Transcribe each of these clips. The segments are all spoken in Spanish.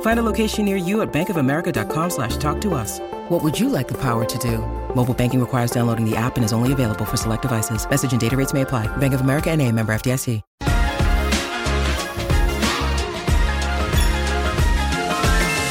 Find a location near you at bankofamerica.com slash talk to us. What would you like the power to do? Mobile banking requires downloading the app and is only available for select devices. Message and data rates may apply. Bank of America and a member FDIC.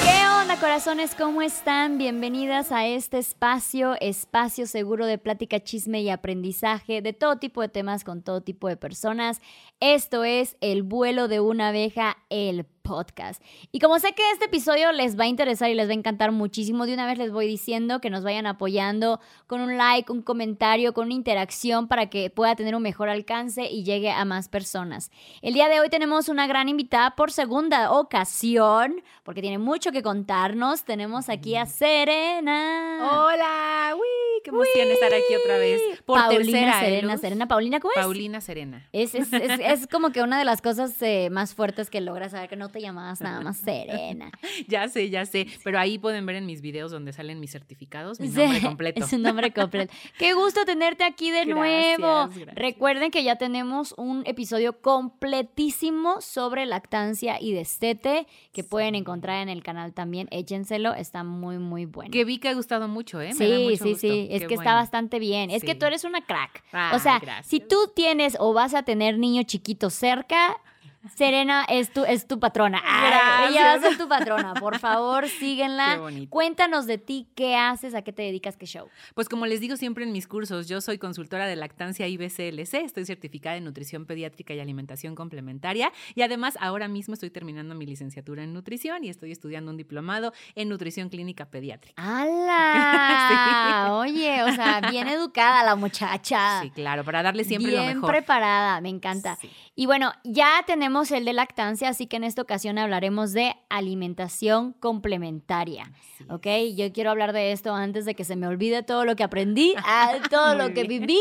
¿Qué onda, corazones? ¿Cómo están? Bienvenidas a este espacio, espacio seguro de plática, chisme y aprendizaje de todo tipo de temas con todo tipo de personas. Esto es El vuelo de una abeja, el podcast. Y como sé que este episodio les va a interesar y les va a encantar muchísimo, de una vez les voy diciendo que nos vayan apoyando con un like, un comentario, con una interacción para que pueda tener un mejor alcance y llegue a más personas. El día de hoy tenemos una gran invitada por segunda ocasión, porque tiene mucho que contarnos. Tenemos aquí a Serena. Hola, uy, qué emoción estar aquí otra vez. Por Paulina tercera, ¿eh, Serena, Luz? Serena. Paulina, ¿cómo es? Paulina Serena. Es, es, es- es como que una de las cosas eh, más fuertes que logras saber que no te llamabas nada más Serena. Ya sé, ya sé. Pero ahí pueden ver en mis videos donde salen mis certificados, mi Sí, nombre completo. Es un nombre completo. Qué gusto tenerte aquí de Gracias, nuevo. gracias. Recuerden que ya tenemos un episodio completísimo sobre lactancia y destete que pueden encontrar en el canal también. Échenselo, está muy, muy bueno. Que vi que ha gustado mucho, ¿eh? Me da Sí, mucho sí, gusto. sí, es Qué que está bastante bien. Es que tú eres una crack. o sea, gracias. si tú tienes o vas a tener niño chiquito cerca, Serena es tu, es tu patrona. Ay, ella va a ser tu patrona. Por favor, síguenla. Qué bonito. Cuéntanos de ti, qué haces, a qué te dedicas, qué show. Pues como les digo siempre en mis cursos, yo soy consultora de lactancia IBCLC, estoy certificada en nutrición pediátrica y alimentación complementaria y además ahora mismo estoy terminando mi licenciatura en nutrición y estoy estudiando un diplomado en nutrición clínica pediátrica. ¡Hala! Oye, o sea, bien educada la muchacha. Sí, claro, para darle siempre bien lo mejor. preparada, me encanta. Sí. Y bueno, ya tenemos el de lactancia, así que en esta ocasión hablaremos de alimentación complementaria. Así ¿Ok? Yo quiero hablar de esto antes de que se me olvide todo lo que aprendí, todo lo que viví,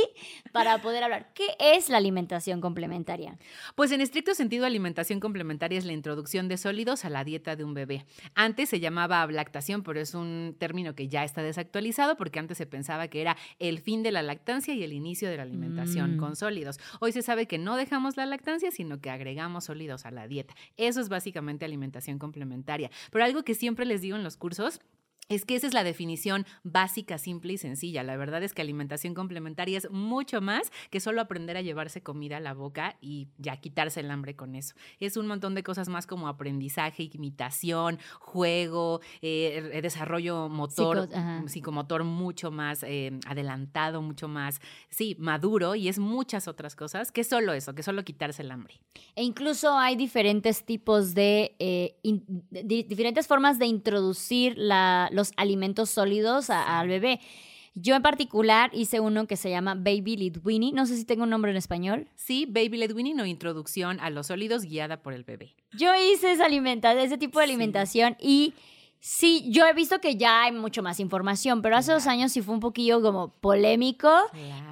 para poder hablar. ¿Qué es la alimentación complementaria? Pues en estricto sentido, alimentación complementaria es la introducción de sólidos a la dieta de un bebé. Antes se llamaba lactación, pero es un término que ya está desactualizado porque antes se pensaba que era el fin de la lactancia y el inicio de la alimentación Mm. con sólidos. Hoy se sabe que no dejamos la lactancia, sino que agregamos sólidos a la dieta. Eso es básicamente alimentación complementaria. Pero algo que siempre les digo en los cursos es que esa es la definición básica, simple y sencilla. La verdad es que alimentación complementaria es mucho más que solo aprender a llevarse comida a la boca y ya quitarse el hambre con eso. Es un montón de cosas más como aprendizaje, imitación, juego, eh, eh, desarrollo motor, Psico- psicomotor mucho más eh, adelantado, mucho más, sí, maduro y es muchas otras cosas que solo eso, que solo quitarse el hambre. E incluso hay diferentes tipos de, eh, in- diferentes formas de introducir la- los alimentos sólidos a- al bebé. Yo en particular hice uno que se llama Baby Lead Winnie. No sé si tengo un nombre en español. Sí, Baby Weaning o introducción a los sólidos guiada por el bebé. Yo hice esa alimenta- ese tipo de Sí. alimentación y sí, yo he visto que ya hay mucho más información, pero hace dos años sí fue un poquillo como polémico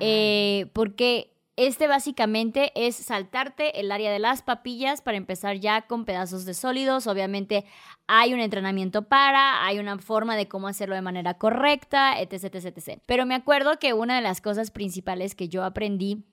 eh, porque este básicamente es saltarte el área de las papillas para empezar ya con pedazos de sólidos. Obviamente hay un entrenamiento para, hay una forma de cómo hacerlo de manera correcta, etc, etc, etc. Pero me acuerdo que una de las cosas principales que yo aprendí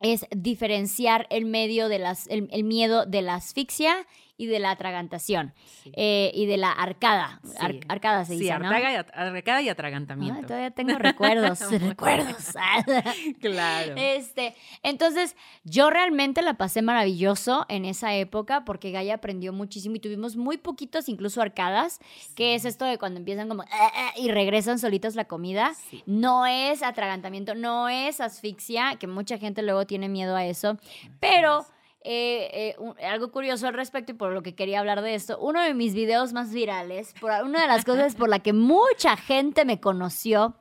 es diferenciar el el miedo de la asfixia y de la atragantación Sí. eh, y de la arcada. Ar- arcada se Sí, dice, ¿no? y arcada y Ah, atragantamiento. todavía tengo recuerdos, recuerdos. claro. Este, entonces, yo realmente la pasé maravilloso en esa época porque Gaia aprendió muchísimo y tuvimos muy poquitos, incluso arcadas, que es esto de cuando empiezan como "Eh, eh", y regresan solitos la comida. No es atragantamiento, no es asfixia, que mucha gente luego tiene miedo a eso, pero eh, eh, un- algo curioso al respecto y por lo que quería hablar de esto. Uno de mis videos más virales, por, una de las cosas por la que mucha gente me conoció,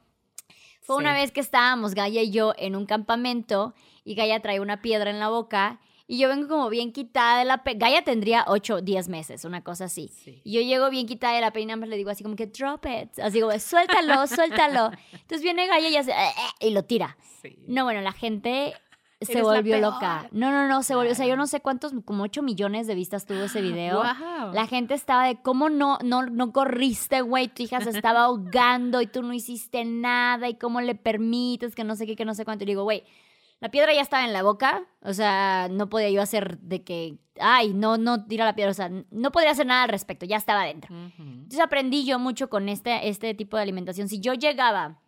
fue una vez que estábamos Gaia y yo en un campamento y Gaia traía una piedra en la boca y yo vengo como bien quitada de la. Gaia tendría 8 10 meses, una cosa así. Sí. Y yo llego bien quitada de la pena y nada más le digo así como que drop it. Así como, suéltalo, suéltalo. Entonces viene Gaia y hace, "Eh, eh", y lo tira. Sí. No, bueno, la gente se volvió loca. No, no, no, se volvió. O sea, yo no sé cuántos, como 8 millones de vistas tuvo ese video. La gente estaba de, ¿cómo no, no, no corriste, güey? Tu hija se estaba ahogando y tú no hiciste nada y cómo le permites que no sé qué, que no sé cuánto. Y digo, güey, la piedra ya estaba en la boca, o sea, no podía yo hacer de que, ay, no, no tira la piedra, o sea, no podría hacer nada al respecto, ya estaba adentro. Ujú. Entonces aprendí yo mucho con este, este tipo de alimentación. Si yo llegaba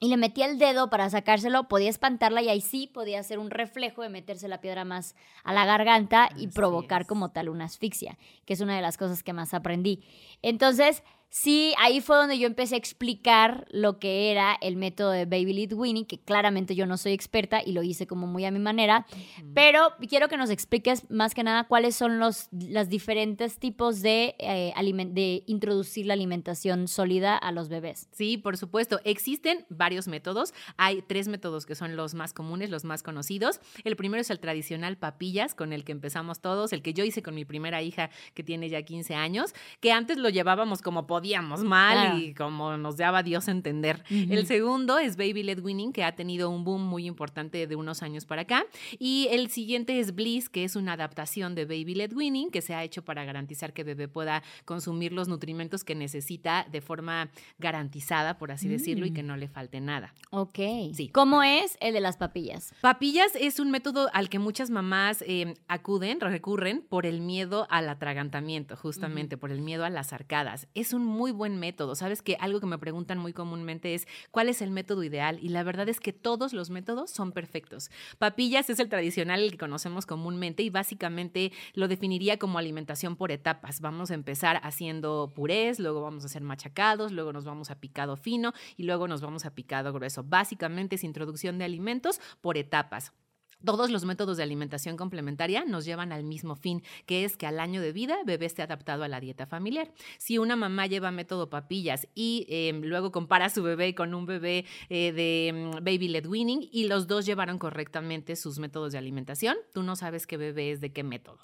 y le metía el dedo para sacárselo, podía espantarla y ahí sí podía hacer un reflejo de meterse la piedra más a la garganta y Así provocar es. como tal una asfixia, que es una de las cosas que más aprendí. Entonces, sí, ahí fue donde yo empecé a explicar lo que era el método de Baby Lead Winning, que claramente yo no soy experta y lo hice como muy a mi manera, pero quiero que nos expliques más que nada cuáles son los las diferentes tipos de, eh, de introducir la alimentación sólida a los bebés. Sí, por supuesto. Existen varios métodos. Hay tres métodos que son los más comunes, los más conocidos. El primero es el tradicional papillas, con el que empezamos todos, el que yo hice con mi primera hija que tiene ya 15 años, que antes lo llevábamos como podíamos mal Claro. y como nos daba Dios a entender. El segundo es Baby Led Winning, que ha tenido un boom muy importante de unos años para acá. Y el siguiente es Bliss, que es una adaptación de Baby Led Winning, que se ha hecho para garantizar que bebé pueda consumir los nutrimentos que necesita de forma garantizada, por así decirlo, y que no le falte nada. Ok. Sí. ¿Cómo es el de las papillas? Papillas es un método al que muchas mamás eh, acuden, recurren por el miedo al atragantamiento, justamente por el miedo a las arcadas. Es un muy buen método. Sabes que algo que me preguntan muy comúnmente es cuál es el método ideal y la verdad es que todos los métodos son perfectos. Papillas es el tradicional, el que conocemos comúnmente y básicamente lo definiría como alimentación por etapas. Vamos a empezar haciendo purés, luego vamos a hacer machacados, luego nos vamos a picado fino y luego nos vamos a picado grueso. Básicamente es introducción de alimentos por etapas. Todos los métodos de alimentación complementaria nos llevan al mismo fin, que es que al año de vida bebé esté adaptado a la dieta familiar. Si una mamá lleva método papillas y eh, luego compara a su bebé con un bebé eh, de mm, baby led weaning y los dos llevaron correctamente sus métodos de alimentación, tú no sabes qué bebé es de qué método.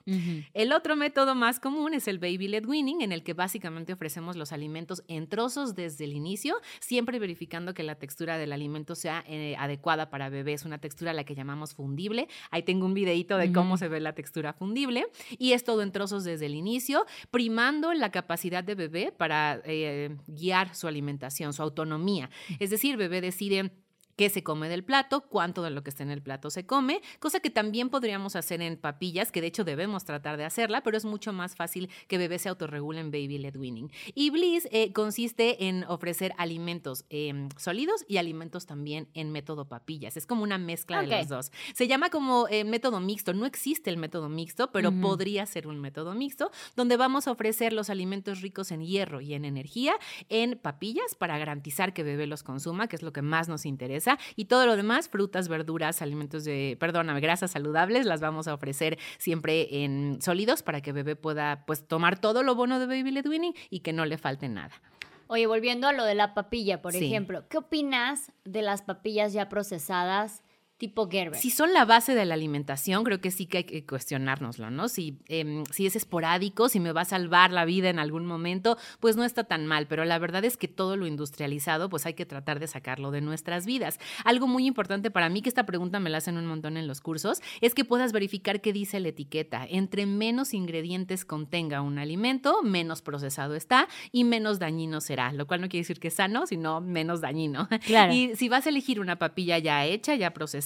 El otro método más común es el baby led weaning, en el que básicamente ofrecemos los alimentos en trozos desde el inicio, siempre verificando que la textura del alimento sea eh, adecuada para bebés, una textura a la que llamamos fundible. Ahí tengo un videito de cómo se ve la textura fundible y es todo en trozos desde el inicio, primando la capacidad de bebé para eh, guiar su alimentación, su autonomía. Es decir, bebé decide qué se come del plato, cuánto de lo que está en el plato se come, cosa que también podríamos hacer en papillas, que de hecho debemos tratar de hacerla, pero es mucho más fácil que bebé se autorregule en Baby Led Winning. Y Bliss eh, consiste en ofrecer alimentos eh, sólidos y alimentos también en método papillas. Es como una mezcla de los dos. Se llama como eh, método mixto. No existe el método mixto, pero podría ser un método mixto, donde vamos a ofrecer los alimentos ricos en hierro y en energía en papillas para garantizar que bebé los consuma, que es lo que más nos interesa. Y todo lo demás, frutas, verduras, alimentos de, perdóname, grasas saludables, las vamos a ofrecer siempre en sólidos para que bebé pueda pues tomar todo lo bueno de Baby Led Winning y que no le falte nada. Oye, volviendo a lo de la papilla, por Sí. ejemplo, ¿qué opinas de las papillas ya procesadas tipo Gerber? Si son la base de la alimentación, creo que sí que hay que cuestionárnoslo, ¿no? Si, em, si es esporádico, si me va a salvar la vida en algún momento, pues no está tan mal, pero la verdad es que todo lo industrializado, pues hay que tratar de sacarlo de nuestras vidas. Algo muy importante para mí, que esta pregunta me la hacen un montón en los cursos, es que puedas verificar qué dice la etiqueta. Entre menos ingredientes contenga un alimento, menos procesado está y menos dañino será, lo cual no quiere decir que es sano, sino menos dañino. Claro. Y si vas a elegir una papilla ya hecha, ya procesada,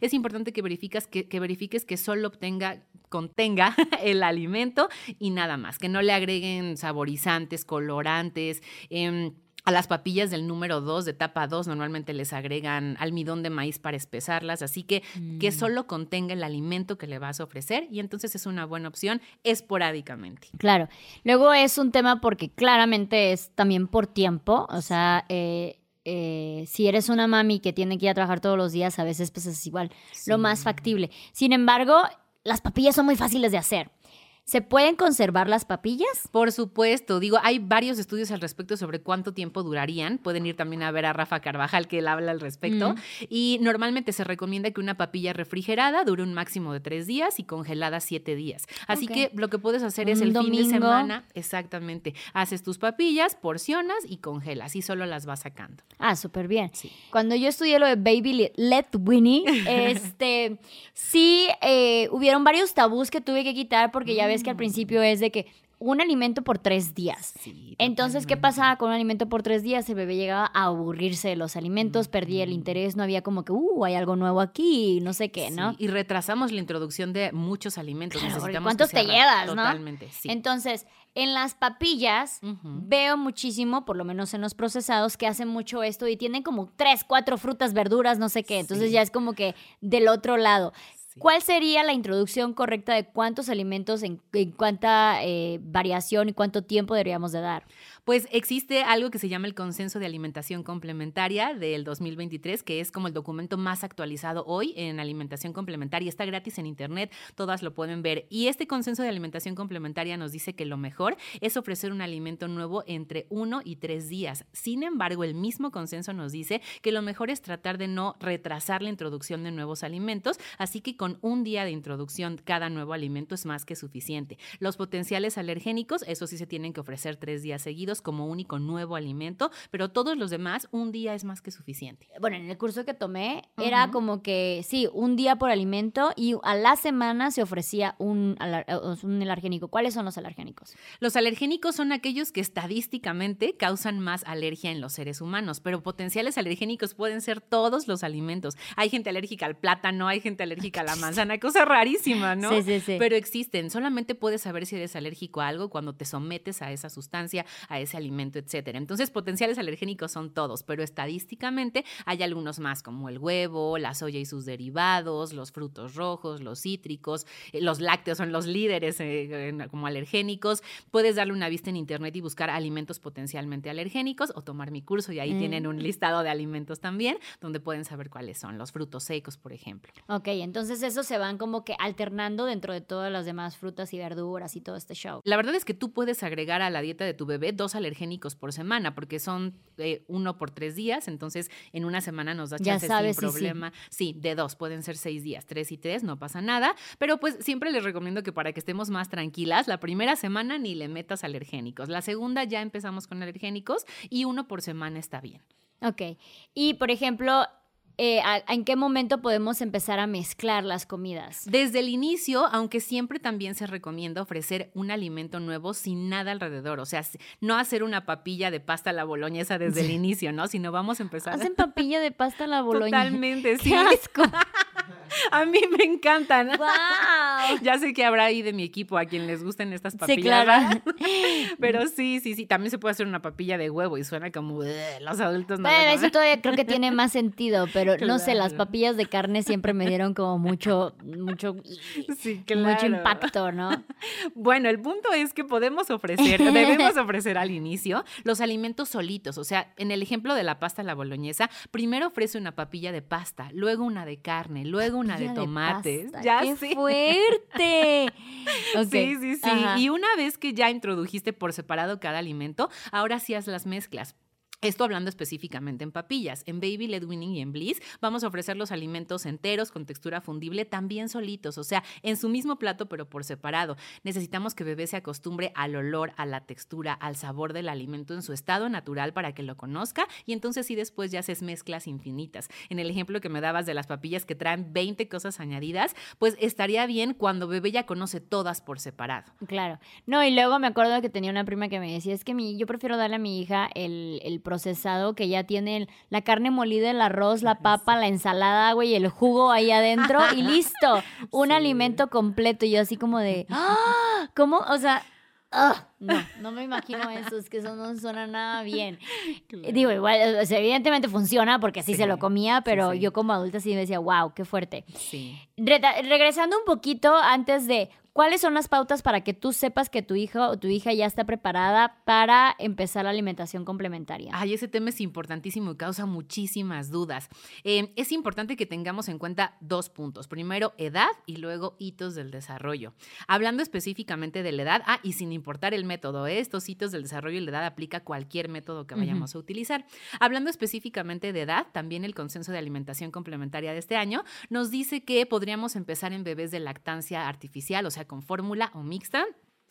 es importante que, verificas que, que verifiques que solo obtenga, contenga el alimento y nada más, que no le agreguen saborizantes, colorantes. em, a las papillas del número 2, de etapa 2, normalmente les agregan almidón de maíz para espesarlas, así que que Mm. solo contenga el alimento que le vas a ofrecer y entonces es una buena opción esporádicamente. Claro. Luego es un tema porque claramente es también por tiempo. O sea, eh, eh, si eres una mami que tiene que ir a trabajar todos los días, a veces pues es igual lo más factible. Sin embargo, las papillas son muy fáciles de hacer. ¿Se pueden conservar las papillas? Por supuesto, digo, hay varios estudios al respecto sobre cuánto tiempo durarían. Pueden ir también a ver a Rafa Carvajal, que él habla al respecto. Mm. Y normalmente se recomienda que una papilla refrigerada dure un máximo de tres días y congelada siete días. Así que lo que puedes hacer es el fin de semana, exactamente, haces tus papillas, porcionas y congelas y solo las vas sacando. Ah, súper bien. Sí. Cuando yo estudié lo de Baby Le- Let Winnie, este, sí eh, hubieron varios tabús que tuve que quitar porque ya ves que al principio es de que un alimento por tres días. Sí, Entonces, ¿qué pasaba con un alimento por tres días? El bebé llegaba a aburrirse de los alimentos, perdía el interés, no había como que, uh, hay algo nuevo aquí, no sé qué, ¿no? Y retrasamos la introducción de muchos alimentos. Claro, Necesitamos ¿cuántos te llevas, no? Totalmente, sí. Entonces, en las papillas veo muchísimo, por lo menos en los procesados, que hacen mucho esto y tienen como tres, cuatro frutas, verduras, no sé qué. Entonces Sí. ya es como que del otro lado. ¿Cuál sería la introducción correcta de cuántos alimentos, en, en cuánta eh, variación y cuánto tiempo deberíamos de dar? Pues existe algo que se llama el Consenso de Alimentación Complementaria del 2023, que es como el documento más actualizado hoy en alimentación complementaria. Está gratis en internet, todas lo pueden ver. Y este Consenso de Alimentación Complementaria nos dice que lo mejor es ofrecer un alimento nuevo entre uno y tres días. Sin embargo, el mismo consenso nos dice que lo mejor es tratar de no retrasar la introducción de nuevos alimentos, así que con un día de introducción cada nuevo alimento es más que suficiente. Los potenciales alergénicos, eso sí se tienen que ofrecer tres días seguidos como único nuevo alimento, pero todos los demás, un día es más que suficiente. Bueno, en el curso que tomé era como que, sí, un día por alimento y a la semana se ofrecía un, eh, un alergénico. ¿Cuáles son los alergénicos? Los alergénicos son aquellos que estadísticamente causan más alergia en los seres humanos, pero potenciales alergénicos pueden ser todos los alimentos. Hay gente alérgica al plátano, hay gente alérgica a la manzana, cosa rarísima, ¿no? Sí, sí, sí. Pero existen. Solamente puedes saber si eres alérgico a algo cuando te sometes a esa sustancia, a ese alimento, etcétera. Entonces, potenciales alergénicos son todos, pero estadísticamente hay algunos más, como el huevo, la soya y sus derivados, los frutos rojos, los cítricos, eh, los lácteos son los líderes eh, como alergénicos. Puedes darle una vista en internet y buscar alimentos potencialmente alergénicos o tomar mi curso y ahí Mm. tienen un listado de alimentos también donde pueden saber cuáles son los frutos secos, por ejemplo. Ok, entonces esos se van como que alternando dentro de todas las demás frutas y verduras y todo este show. La verdad es que tú puedes agregar a la dieta de tu bebé dos alergénicos por semana, porque son eh, uno por tres días, entonces en una semana nos da Ya chance sabes, sí, sin sí. problema. Sí, de dos, pueden ser seis días, tres y tres, no pasa nada, pero pues siempre les recomiendo que para que estemos más tranquilas, la primera semana ni le metas alergénicos, la segunda ya empezamos con alergénicos y uno por semana está bien. Ok, y por ejemplo, eh, ¿a- ¿en qué momento podemos empezar a mezclar las comidas? Desde el inicio, aunque siempre también se recomienda ofrecer un alimento nuevo sin nada alrededor, o sea, no hacer una papilla de pasta a la boloñesa desde el inicio, ¿no? Sino vamos a empezar. Hacen papilla de pasta a la boloña. Totalmente, sí. ¡Qué asco! A mí me encantan. ¡Wow! Ya sé que habrá ahí de mi equipo a quien les gusten estas Sí, papillas. claro. ¿verdad? Pero sí, sí, sí. También se puede hacer una papilla de huevo y suena como los adultos no. Bueno, eso todavía creo que tiene más sentido, pero no sé, las Claro. papillas de carne siempre me dieron como mucho, mucho, Sí, mucho claro. impacto, ¿no? Bueno, el punto es que podemos ofrecer, debemos ofrecer al inicio los alimentos solitos. O sea, en el ejemplo de la pasta a la boloñesa, primero ofrece una papilla de pasta, luego una de carne, luego una de tomates. ya ¡Qué fuerte! Sí, sí, sí. ajá. Y una vez que ya introdujiste por separado cada alimento, ahora sí haz las mezclas. Esto hablando específicamente en papillas. En Baby Led Winning y en Bliss vamos a ofrecer los alimentos enteros con textura fundible también solitos, o sea, en su mismo plato pero por separado. Necesitamos que bebé se acostumbre al olor, a la textura, al sabor del alimento en su estado natural para que lo conozca y entonces sí después ya haces mezclas infinitas. En el ejemplo que me dabas de las papillas que traen 20 cosas añadidas, pues estaría bien cuando bebé ya conoce todas por separado. Claro. No, y luego me acuerdo que tenía una prima que me decía, es que mi, yo prefiero darle a mi hija el, el procesado que ya tiene el- la carne molida, el arroz, la papa, la ensalada, güey, el jugo ahí adentro y listo. Un Sí. alimento completo. Y yo así como de, ¡ah! ¿Cómo? O sea, no, no me imagino eso, es que eso no suena nada bien. Digo, igual, o sea, evidentemente funciona porque sí, Sí, se lo comía, pero sí. yo como adulta sí me decía, wow, qué fuerte. Regresando un poquito antes de ¿Cuáles son las pautas para que tú sepas que tu hijo o tu hija ya está preparada para empezar la alimentación complementaria? Ay, ese tema es importantísimo y causa muchísimas dudas. Eh, es importante que tengamos en cuenta dos puntos. Primero, edad y luego hitos del desarrollo. Hablando específicamente de la edad, ah, y sin importar el método, ¿eh? estos hitos del desarrollo y la edad aplica cualquier método que vayamos a utilizar. Hablando específicamente de edad, también el consenso de alimentación complementaria de este año nos dice que podríamos empezar en bebés de lactancia artificial, o sea, con fórmula o mixta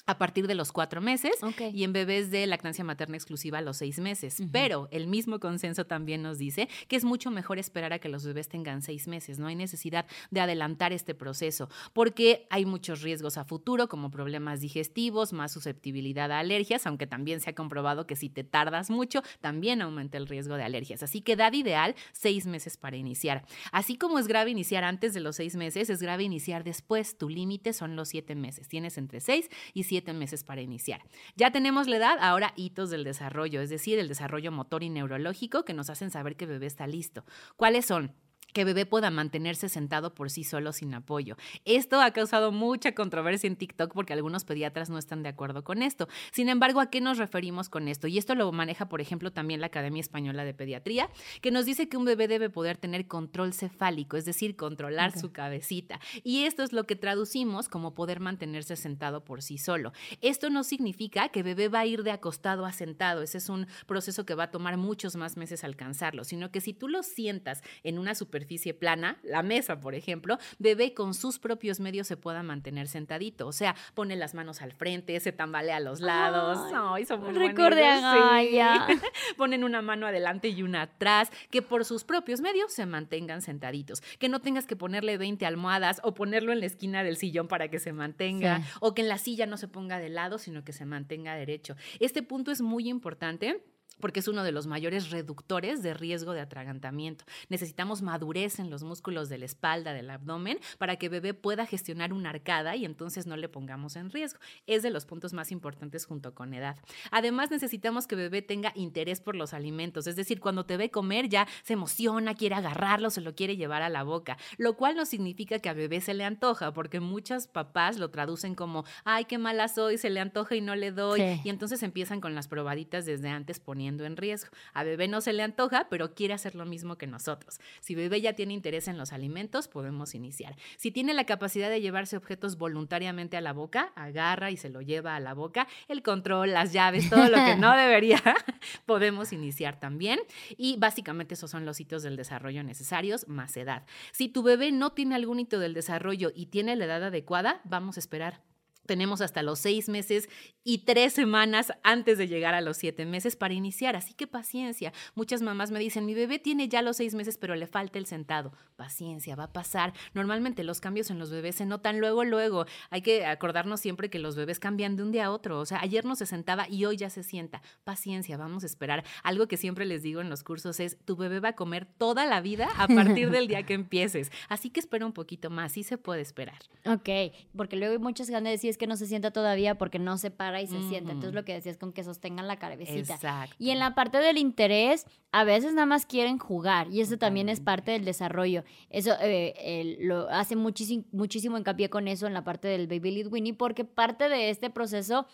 a partir de los cuatro meses y en bebés de lactancia materna exclusiva a los seis meses. Pero el mismo consenso también nos dice que es mucho mejor esperar a que los bebés tengan seis meses. No hay necesidad de adelantar este proceso porque hay muchos riesgos a futuro como problemas digestivos, más susceptibilidad a alergias, aunque también se ha comprobado que si te tardas mucho, también aumenta el riesgo de alergias. Así que edad ideal, seis meses para iniciar. Así como es grave iniciar antes de los seis meses, es grave iniciar después. Tu límite son los siete meses. Tienes entre seis y siete meses para iniciar. Ya tenemos la edad, ahora hitos del desarrollo, es decir, el desarrollo motor y neurológico que nos hacen saber que el bebé está listo. ¿Cuáles son? Que bebé pueda mantenerse sentado por sí solo sin apoyo. Esto ha causado mucha controversia en TikTok porque algunos pediatras no están de acuerdo con esto. Sin embargo, ¿a qué nos referimos con esto? Y esto lo maneja, por ejemplo, también la Academia Española de Pediatría, que nos dice que un bebé debe poder tener control cefálico, es decir, controlar su cabecita. Y esto es lo que traducimos como poder mantenerse sentado por sí solo. Esto no significa que bebé va a ir de acostado a sentado. Ese es un proceso que va a tomar muchos más meses alcanzarlo, sino que si tú lo sientas en una superficie superficie plana, la mesa, por ejemplo, bebé con sus propios medios se pueda mantener sentadito. O sea, pone las manos al frente, se tambalea a los lados. Ay, somos Recorde a Ponen una mano adelante y una atrás, que por sus propios medios se mantengan sentaditos. Que no tengas que ponerle 20 almohadas o ponerlo en la esquina del sillón para que se mantenga, o que en la silla no se ponga de lado, sino que se mantenga derecho. Este punto es muy importante porque es uno de los mayores reductores de riesgo de atragantamiento. Necesitamos madurez en los músculos de la espalda, del abdomen, para que bebé pueda gestionar una arcada y entonces no le pongamos en riesgo. Es de los puntos más importantes junto con edad. Además, necesitamos que bebé tenga interés por los alimentos, es decir, cuando te ve comer ya se emociona, quiere agarrarlo, se lo quiere llevar a la boca, lo cual no significa que a bebé se le antoja, porque muchas papás lo traducen como, ay, qué mala soy, se le antoja y no le doy, y entonces empiezan con las probaditas desde antes poniendo en riesgo. A bebé no se le antoja, pero quiere hacer lo mismo que nosotros. Si bebé ya tiene interés en los alimentos, podemos iniciar. Si tiene la capacidad de llevarse objetos voluntariamente a la boca, agarra y se lo lleva a la boca, el control, las llaves, todo lo que no debería, podemos iniciar también. Y básicamente esos son los hitos del desarrollo necesarios más edad. Si tu bebé no tiene algún hito del desarrollo y tiene la edad adecuada, vamos a esperar tenemos hasta los seis meses y tres semanas antes de llegar a los siete meses para iniciar. Así que paciencia. Muchas mamás me dicen, mi bebé tiene ya los seis meses, pero le falta el sentado. Paciencia, va a pasar. Normalmente los cambios en los bebés se notan luego, luego. Hay que acordarnos siempre que los bebés cambian de un día a otro. O sea, ayer no se sentaba y hoy ya se sienta. Paciencia, vamos a esperar. Algo que siempre les digo en los cursos es, tu bebé va a comer toda la vida a partir del día que empieces. Así que espera un poquito más, sí se puede esperar. Ok, porque luego hay muchas ganas de decir, que no se sienta todavía porque no se para y se sienta. Entonces lo que decías con que sostengan la cabecita. Exacto. Y en la parte del interés, a veces nada más quieren jugar y eso también es parte del desarrollo. Eso eh, lo hace muchísimo, muchísimo hincapié con eso en la parte del Baby Lead Winnie porque parte de este proceso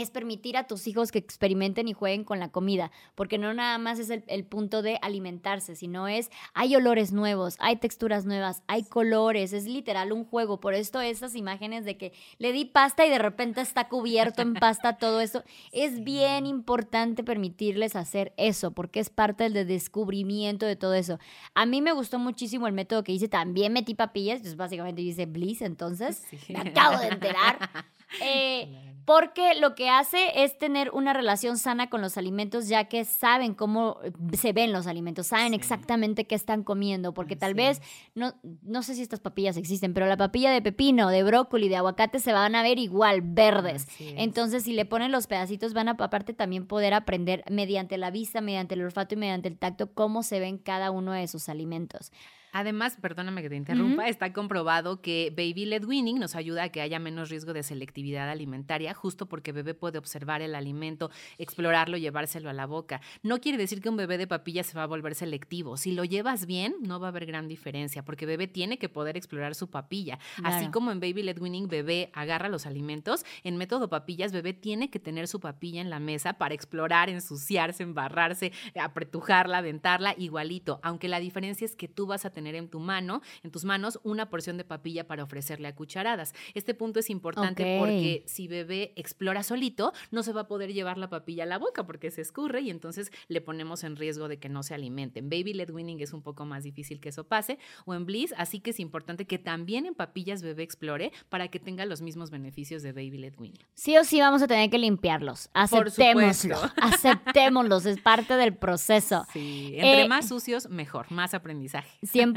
es permitir a tus hijos que experimenten y jueguen con la comida, porque no nada más es el, punto de alimentarse, sino es, hay olores nuevos, hay texturas nuevas, hay colores, es literal un juego. Por esto esas imágenes de que le di pasta y de repente está cubierto en pasta todo eso, es bien importante permitirles hacer eso, porque es parte del descubrimiento de todo eso. A mí me gustó muchísimo el método que hice, también metí papillas, pues básicamente hice bliss, entonces me acabo de enterar. Eh, porque lo que hace es tener una relación sana con los alimentos, ya que saben cómo eh, se ven los alimentos, saben exactamente qué están comiendo, porque tal vez, no, no sé si estas papillas existen, pero la papilla de pepino, de brócoli, de aguacate se van a ver igual, verdes. Entonces, si le ponen los pedacitos, van a aparte también poder aprender mediante la vista, mediante el olfato y mediante el tacto cómo se ven cada uno de esos alimentos. Además, perdóname que te interrumpa, está comprobado que Baby Led Winning nos ayuda a que haya menos riesgo de selectividad alimentaria, justo porque bebé puede observar el alimento, explorarlo, llevárselo a la boca. No quiere decir que un bebé de papilla se va a volver selectivo. Si lo llevas bien, no va a haber gran diferencia, porque bebé tiene que poder explorar su papilla. Así como en Baby Led Winning, bebé agarra los alimentos, en método papillas, bebé tiene que tener su papilla en la mesa para explorar, ensuciarse, embarrarse, apretujarla, aventarla, igualito. Aunque la diferencia es que tú vas a tener tener en tu mano, en tus manos, una porción de papilla para ofrecerle a cucharadas. Este punto es importante porque si bebé explora solito, no se va a poder llevar la papilla a la boca porque se escurre y entonces le ponemos en riesgo de que no se alimenten. Baby led winning es un poco más difícil que eso pase o en bliss, así que es importante que también en papillas bebé explore para que tenga los mismos beneficios de baby led winning. Sí o sí vamos a tener que limpiarlos. Aceptémoslo. Aceptémoslos, es parte del proceso. Sí, entre eh, más sucios, mejor, más aprendizaje. 100%.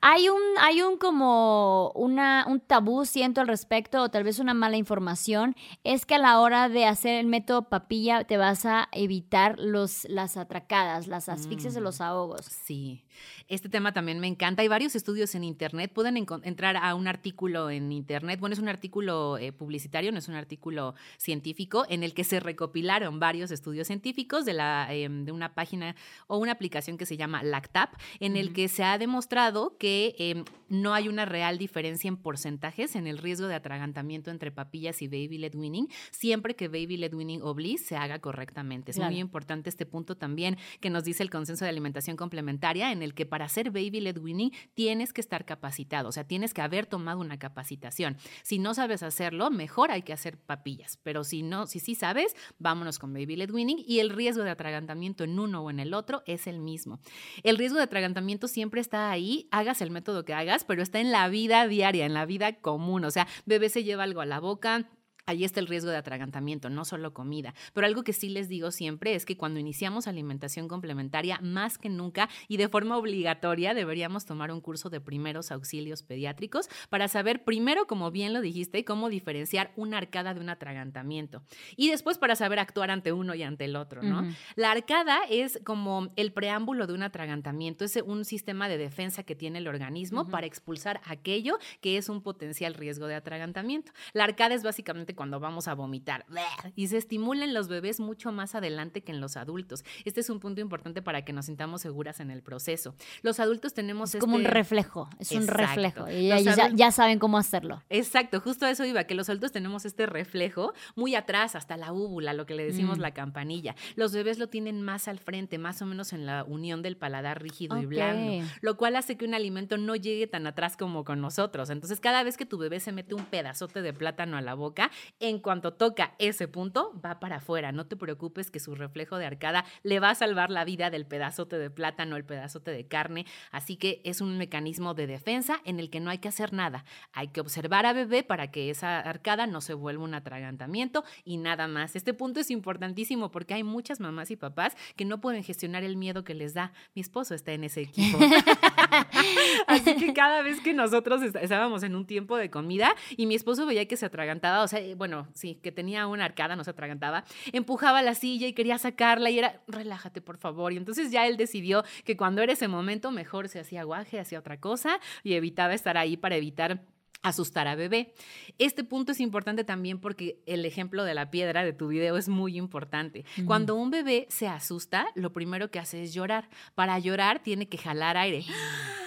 Hay un, hay un como una, un tabú, siento al respecto, o tal vez una mala información, es que a la hora de hacer el método papilla te vas a evitar los, las atracadas, las asfixias de los mm, ahogos. Sí, este tema también me encanta. Hay varios estudios en Internet, pueden entrar a un artículo en Internet, bueno, es un artículo eh, publicitario, no es un artículo científico, en el que se recopilaron varios estudios científicos de, la, em, de una página o una aplicación que se llama Lactap, en el que se ha demostrado que em, no hay una real diferencia en porcentajes en el riesgo de atragantamiento entre papillas y baby led winning, siempre que baby led winning o bliss se haga correctamente. Es muy importante este punto también que nos dice el consenso de alimentación complementaria, en el que para hacer baby led winning tienes que estar capacitado, o sea, tienes que haber tomado una capacitación. Si no sabes hacerlo, mejor hay que hacer papillas, pero si no, si sí sabes, vámonos con baby led winning y el riesgo de atragantamiento en uno o en el otro es el mismo. El riesgo de atragantamiento siempre está ahí, hagas el método que hagas, pero está en la vida diaria, en la vida común. O sea, bebé se lleva algo a la boca, Ahí está el riesgo de atragantamiento, no solo comida. Pero algo que sí les digo siempre es que cuando iniciamos alimentación complementaria, más que nunca y de forma obligatoria, deberíamos tomar un curso de primeros auxilios pediátricos para saber primero, como bien lo dijiste, cómo diferenciar una arcada de un atragantamiento. Y después para saber actuar ante uno y ante el otro, ¿no? La arcada es como el preámbulo de un atragantamiento, es un sistema de defensa que tiene el organismo para expulsar aquello que es un potencial riesgo de atragantamiento. La arcada es básicamente cuando vamos a vomitar y se estimulan los bebés mucho más adelante que en los adultos. Este es un punto importante para que nos sintamos seguras en el proceso. Los adultos tenemos... Es como un este reflejo, es un reflejo. Y ya, ya, saben cómo hacerlo. Exacto, justo a eso iba, que los adultos tenemos este reflejo muy atrás, hasta la úvula, lo que le decimos mm. la campanilla. Los bebés lo tienen más al frente, más o menos en la unión del paladar rígido y blando, lo cual hace que un alimento no llegue tan atrás como con nosotros. Entonces, cada vez que tu bebé se mete un pedazote de plátano a la boca, en cuanto toca ese punto, va para afuera. No te preocupes que su reflejo de arcada le va a salvar la vida del pedazote de plátano, el pedazote de carne. Así que es un mecanismo de defensa en el que no hay que hacer nada. Hay que observar a bebé para que esa arcada no se vuelva un atragantamiento y nada más. Este punto es importantísimo porque hay muchas mamás y papás que no pueden gestionar el miedo que les da. Mi esposo está en ese equipo. Así que cada vez que nosotros estábamos en un tiempo de comida y mi esposo veía que se atragantaba, o sea, bueno, sí, que tenía una arcada, no se atragantaba, empujaba la silla y quería sacarla y era, relájate por favor. Y entonces ya él decidió que cuando era ese momento mejor se hacía guaje, hacía otra cosa y evitaba estar ahí para evitar asustar a bebé. Este punto es importante también porque el ejemplo de la piedra de tu video es muy importante. Cuando un bebé se asusta, lo primero que hace es llorar. Para llorar tiene que jalar aire.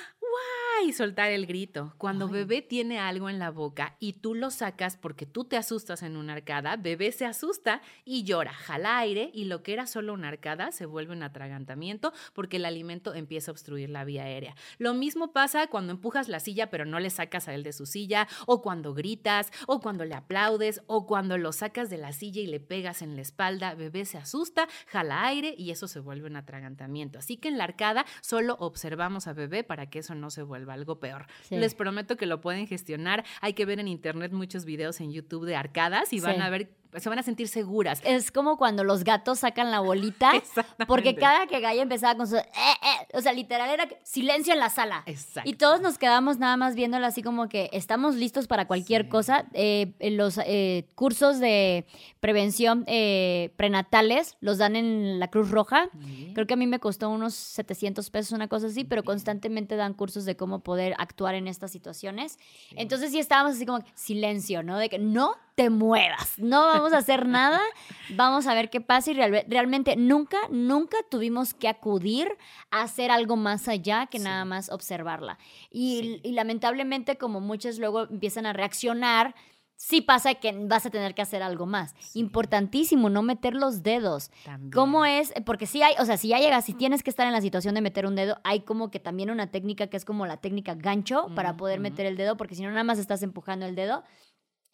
y soltar el grito. Cuando bebé tiene algo en la boca y tú lo sacas porque tú te asustas en una arcada, bebé se asusta y llora, jala aire y lo que era solo una arcada se vuelve un atragantamiento porque el alimento empieza a obstruir la vía aérea. Lo mismo pasa cuando empujas la silla pero no le sacas a él de su silla o cuando gritas o cuando le aplaudes o cuando lo sacas de la silla y le pegas en la espalda, bebé se asusta, jala aire y eso se vuelve un atragantamiento. Así que en la arcada solo observamos a bebé para que eso no se vuelva algo peor. Les prometo que lo pueden gestionar. Hay que ver en internet muchos videos en YouTube de arcadas y van a ver se van a sentir seguras. Es como cuando los gatos sacan la bolita, porque cada que Gaia empezaba con su... "Eh, eh", o sea, literal era silencio en la sala. Exacto. Y todos nos quedamos nada más viéndolo así como que estamos listos para cualquier Sí. cosa. Eh, los cursos de prevención prenatales los dan en la Cruz Roja. Creo que a mí me costó unos 700 pesos, una cosa así, pero constantemente dan cursos de cómo poder actuar en estas situaciones. Entonces sí estábamos así como silencio, ¿no? De que no te muevas, no vamos a hacer nada, vamos a ver qué pasa y real- realmente nunca, nunca tuvimos que acudir a hacer algo más allá que Sí. nada más observarla. Y, Sí. y lamentablemente como muchos luego empiezan a reaccionar, sí pasa que vas a tener que hacer algo más. Importantísimo, no meter los dedos. También. ¿Cómo es? Porque sí hay, o sea, si ya llegas, si tienes que estar en la situación de meter un dedo, hay como que también una técnica que es como la técnica gancho para poder meter el dedo, porque si no, nada más estás empujando el dedo.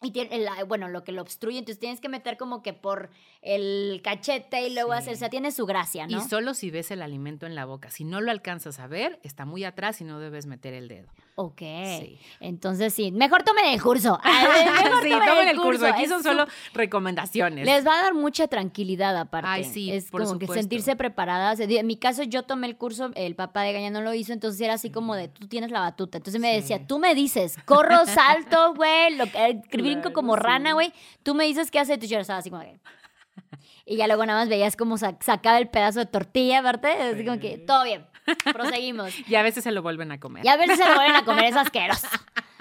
Y tiene, el- bueno, lo que lo obstruye, entonces tienes que meter como que por el cachete y luego Sí. hacer, o sea, tiene su gracia, ¿no? Y solo si ves el alimento en la boca. Si no lo alcanzas a ver, está muy atrás y no debes meter el dedo. Ok. Sí. Entonces sí, mejor tomen el curso. Ay, mejor sí, tomen tomen el curso. Aquí son solo recomendaciones. Les va a dar mucha tranquilidad aparte. Ay, sí, Es por como que sentirse preparadas. En mi caso, yo tomé el curso, el papá de Gaña no lo hizo, entonces era así como de, tú tienes la batuta. Entonces me Sí. decía, tú me dices, corro, salto, güey, lo que- brinco Claro, como rana, güey. Tú me dices qué hacer, y yo estaba así como. Y ya luego nada más veías como sa- sacaba el pedazo de tortilla, aparte, así como que, todo bien, proseguimos. Y a veces se lo vuelven a comer. Y a si se lo vuelven a comer, es asqueroso.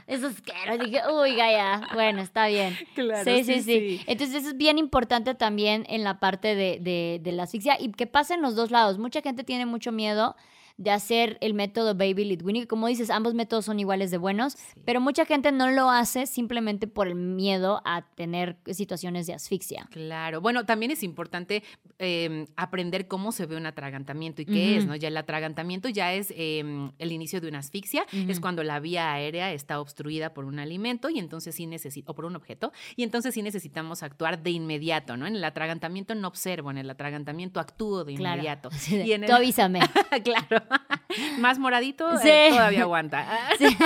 Es asqueroso. Dije, uy, Gaia, bueno, está bien. Claro, sí, sí, sí, sí, sí. Entonces eso es bien importante también en la parte de, de, de la asfixia y que pasa en los dos lados. Mucha gente tiene mucho miedo de hacer el método Baby Lead Winning. Como dices, ambos métodos son iguales de buenos, Sí. pero mucha gente no lo hace simplemente por el miedo a tener situaciones de asfixia. Claro. Bueno, también es importante eh, aprender cómo se ve un atragantamiento y qué es. ¿no? Ya el atragantamiento ya es eh, el inicio de una asfixia, es cuando la vía aérea está obstruida por un alimento y entonces sí necesita, o por un objeto, y entonces sí necesitamos actuar de inmediato, ¿no? En el atragantamiento no observo, en el atragantamiento actúo de inmediato. Y en el- Tú avísame. claro. Más moradito, eh, todavía aguanta. Sí.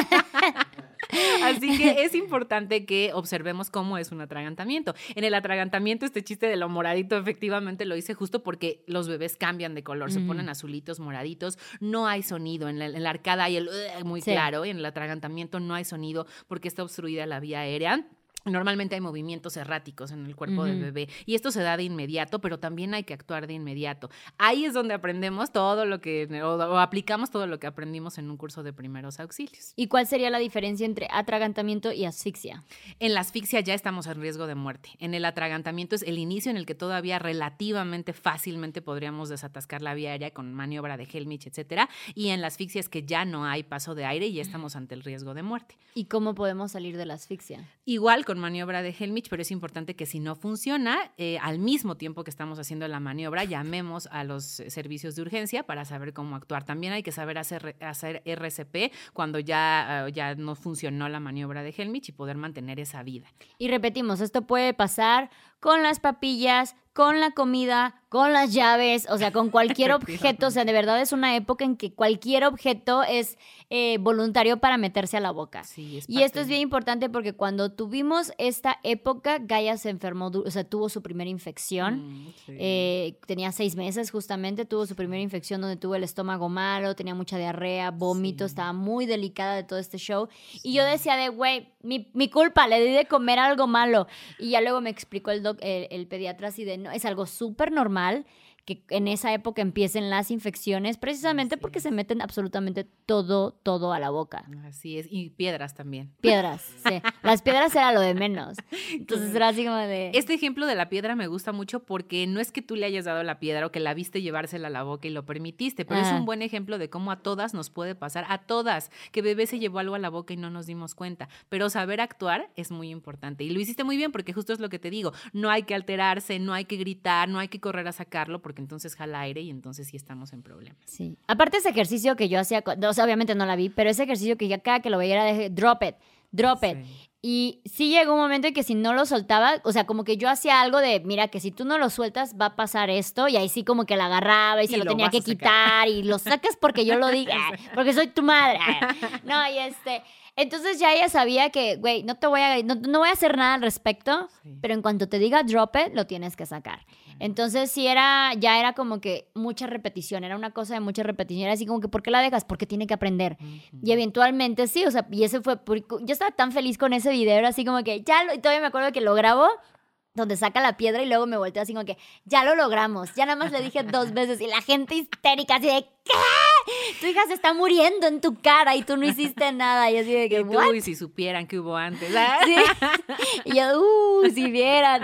Así que es importante que observemos cómo es un atragantamiento. En el atragantamiento, este chiste de lo moradito, efectivamente lo hice justo porque los bebés cambian de color, se Ujú. ponen azulitos, moraditos, no hay sonido. En la, en la arcada hay el "Ugh", muy Sí. claro, y en el atragantamiento no hay sonido porque está obstruida la vía aérea. Normalmente hay movimientos erráticos en el cuerpo del bebé y esto se da de inmediato, pero también hay que actuar de inmediato. Ahí es donde aprendemos todo lo que, o, o aplicamos todo lo que aprendimos en un curso de primeros auxilios. ¿Y cuál sería la diferencia entre atragantamiento y asfixia? En la asfixia ya estamos en riesgo de muerte. En el atragantamiento es el inicio en el que todavía relativamente fácilmente podríamos desatascar la vía aérea con maniobra de Helmich, etcétera. Y en la asfixia es que ya no hay paso de aire y ya estamos ante el riesgo de muerte. ¿Y cómo podemos salir de la asfixia? Igual con maniobra de Helmich, pero es importante que si no funciona, eh, al mismo tiempo que estamos haciendo la maniobra, llamemos a los eh, servicios de urgencia para saber cómo actuar. También hay que saber hacer, hacer RCP cuando ya, ah, ya no funcionó la maniobra de Helmich y poder mantener esa vida. Y repetimos, esto puede pasar con las papillas, con la comida, con las llaves, o sea, con cualquier objeto. O sea, de verdad es una época en que cualquier objeto es eh, voluntario para meterse a la boca. Sí, es Y esto es bien importante porque cuando tuvimos esta época, Gaia se enfermó, o sea, tuvo su primera infección. Mm, sí. Eh, tenía seis meses justamente, tuvo su primera infección donde tuvo el estómago malo, tenía mucha diarrea, vómito, Sí. estaba muy delicada de todo este show. Y yo decía de, güey, mi, mi culpa, le di de comer algo malo. Y ya luego me explicó el, doc, el, el pediatra así de, no, es algo súper normal que en esa época empiecen las infecciones, precisamente Así porque es. se meten absolutamente todo, todo a la boca. Así es. Y piedras también. Piedras, sí. Las piedras era lo de menos. Entonces era así como de... Este ejemplo de la piedra me gusta mucho porque no es que tú le hayas dado la piedra o que la viste llevársela a la boca y lo permitiste, pero es un buen ejemplo de cómo a todas nos puede pasar, a todas, que bebé se llevó algo a la boca y no nos dimos cuenta. Pero saber actuar es muy importante. Y lo hiciste muy bien porque justo es lo que te digo, no hay que alterarse, no hay que gritar, no hay que correr a sacarlo porque entonces jala aire y entonces sí estamos en problemas. Sí. Aparte ese ejercicio que yo hacía, o sea, obviamente no la vi, pero ese ejercicio que ya cada que lo veía era de drop it, drop it. Sí. Y sí llegó un momento en que si no lo soltaba, o sea, como que yo hacía algo de, mira, que si tú no lo sueltas va a pasar esto, y ahí sí como que la agarraba y, Y se lo, lo tenía que quitar, y lo sacas porque yo lo diga, porque soy tu madre. No, y este, Entonces ya ella sabía que, güey, no te voy a, no, no voy a hacer nada al respecto, Sí. pero en cuanto te diga drop it, lo tienes que sacar. Entonces sí era, ya era como que mucha repetición, era una cosa de mucha repetición, era así como que, ¿por qué la dejas? Porque tiene que aprender. Y eventualmente sí, o sea, y ese fue, yo estaba tan feliz con ese video, era así como que, ya, lo, y todavía me acuerdo que lo grabo, donde saca la piedra y luego me volteo así como que, ya lo logramos, ya nada más le dije dos veces y la gente histérica así de, ¿qué? Tu hija se está muriendo en tu cara y tú no hiciste nada. Y así de que, Y tú, si supieran que hubo antes. ¿ah? Sí. Y yo, uh, si vieran.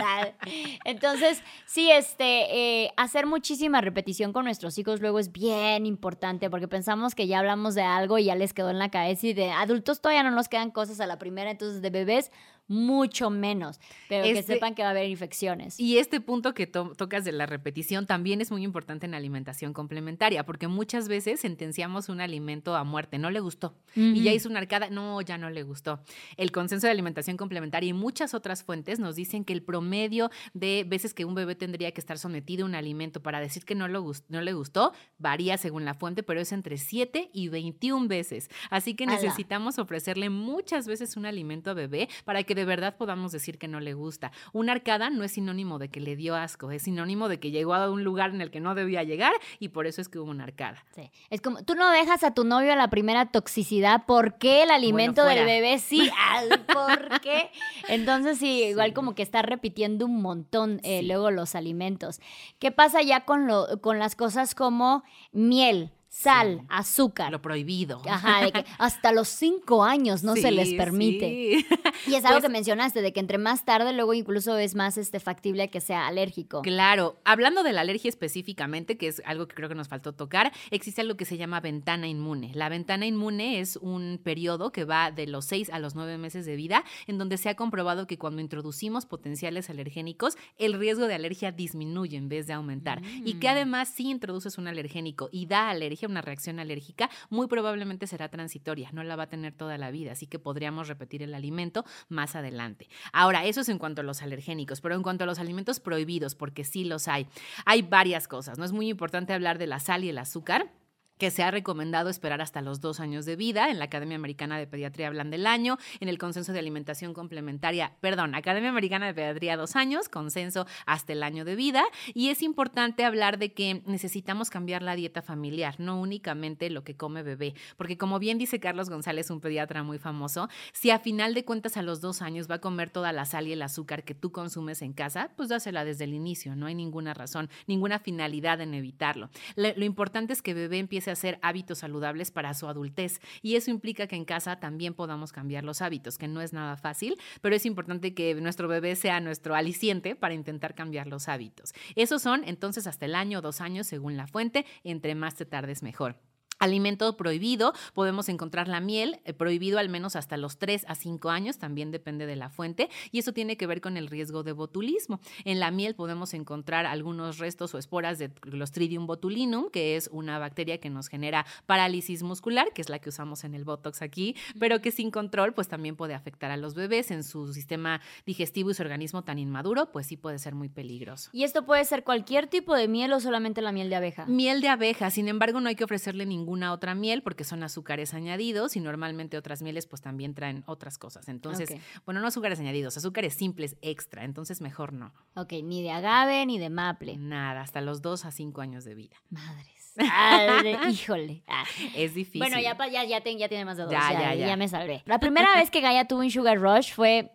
Entonces, sí, este, eh, hacer muchísima repetición con nuestros hijos luego es bien importante porque pensamos que ya hablamos de algo y ya les quedó en la cabeza y de adultos todavía no nos quedan cosas a la primera, entonces de bebés mucho menos, pero que Este- sepan que va a haber infecciones. Y este punto que to- tocas de la repetición también es muy importante en la alimentación complementaria, porque muchas veces sentenciamos un alimento a muerte, no le gustó. Y ya hizo una arcada, no, ya no le gustó. El consenso de alimentación complementaria y muchas otras fuentes nos dicen que el promedio de veces que un bebé tendría que estar sometido a un alimento para decir que no, lo no le gustó varía según la fuente, pero es entre 7 y 21 veces. Así que necesitamos ofrecerle muchas veces un alimento a bebé para que de verdad podamos decir que no le gusta. Una arcada no es sinónimo de que le dio asco, es sinónimo de que llegó a un lugar en el que no debía llegar y por eso es que hubo una arcada. Sí. Es como, tú no dejas a tu novio a la primera toxicidad, ¿por qué el alimento del bebé sí? Al- ¿Por qué? Entonces sí, igual como que está repitiendo un montón eh, Sí. luego los alimentos. ¿Qué pasa ya con, lo, con las cosas como miel, sal, Sí. azúcar? Lo prohibido. Ajá, de que hasta los cinco años no se les permite. sí. Y es algo Pues- que mencionaste, de que entre más tarde luego incluso es más este, factible que sea alérgico. Claro, hablando de la alergia específicamente, que es algo que creo que nos faltó tocar, existe algo que se llama ventana inmune. La ventana inmune es un periodo que va de los 6 a los 9 meses de vida, en donde se ha comprobado que cuando introducimos potenciales alergénicos, el riesgo de alergia disminuye en vez de aumentar. Y que Mm. además, si introduces un alergénico y da alergia, una reacción alérgica, muy probablemente será transitoria, no la va a tener toda la vida, así que podríamos repetir el alimento más adelante. Ahora, eso es en cuanto a los alergénicos, pero en cuanto a los alimentos prohibidos, porque sí los hay, hay varias cosas. No es muy importante hablar de la sal y el azúcar que se ha recomendado esperar hasta los dos años de vida. En la Academia Americana de Pediatría hablan del año, en el consenso de alimentación complementaria, perdón, Academia Americana de Pediatría dos años, consenso hasta el año de vida. Y es importante hablar de que necesitamos cambiar la dieta familiar, no únicamente lo que come bebé, porque como bien dice Carlos González, un pediatra muy famoso, si a final de cuentas a los dos años va a comer toda la sal y el azúcar que tú consumes en casa, pues dásela desde el inicio, no hay ninguna razón, ninguna finalidad en evitarlo. Lo, importante es que bebé empiece a hacer hábitos saludables para su adultez y eso implica que en casa también podamos cambiar los hábitos, que no es nada fácil, pero es importante que nuestro bebé sea nuestro aliciente para intentar cambiar los hábitos. Esos son entonces hasta el año o dos años según la fuente, entre más te tardes mejor. Alimento prohibido, podemos encontrar la miel, eh, prohibido al menos hasta los 3 a 5 años, también depende de la fuente, y eso tiene que ver con el riesgo de botulismo. En la miel podemos encontrar algunos restos o esporas de Clostridium botulinum, que es una bacteria que nos genera parálisis muscular, que es la que usamos en el Botox aquí, pero que sin control pues también puede afectar a los bebés en su sistema digestivo y su organismo tan inmaduro, pues sí puede ser muy peligroso. ¿Y esto puede ser cualquier tipo de miel o solamente la miel de abeja? Miel de abeja, sin embargo, no hay que ofrecerle ninguna otra miel porque son azúcares añadidos y normalmente otras mieles pues también traen otras cosas. Entonces, Ok. bueno, no azúcares añadidos, azúcares simples extra, entonces mejor no. Ok, ni de agave ni de maple. Nada, hasta los 2 a 5 años de vida. Madres. Madre, híjole. Ah. Es difícil. Bueno, ya, ya, ya, ten- ya tiene más de dos. Ya, Ya, ya, ya, ya. me salvé. La primera vez que Gaia tuvo un Sugar Rush fue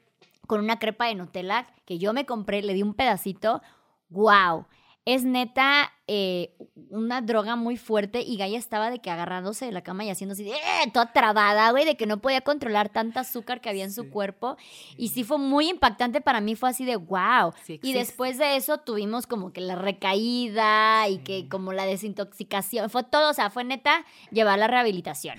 con una crepa de Nutella que yo me compré, le di un pedacito. ¡Wow! Es neta eh, una droga muy fuerte y Gaia estaba de que agarrándose de la cama y haciendo así de "Eh", toda trabada, güey, de que no podía controlar tanta azúcar que había en su cuerpo. Y sí fue muy impactante para mí, fue así de wow. Sí y después de eso tuvimos como que la recaída y que como la desintoxicación, fue todo, o sea, fue neta llevar la rehabilitación.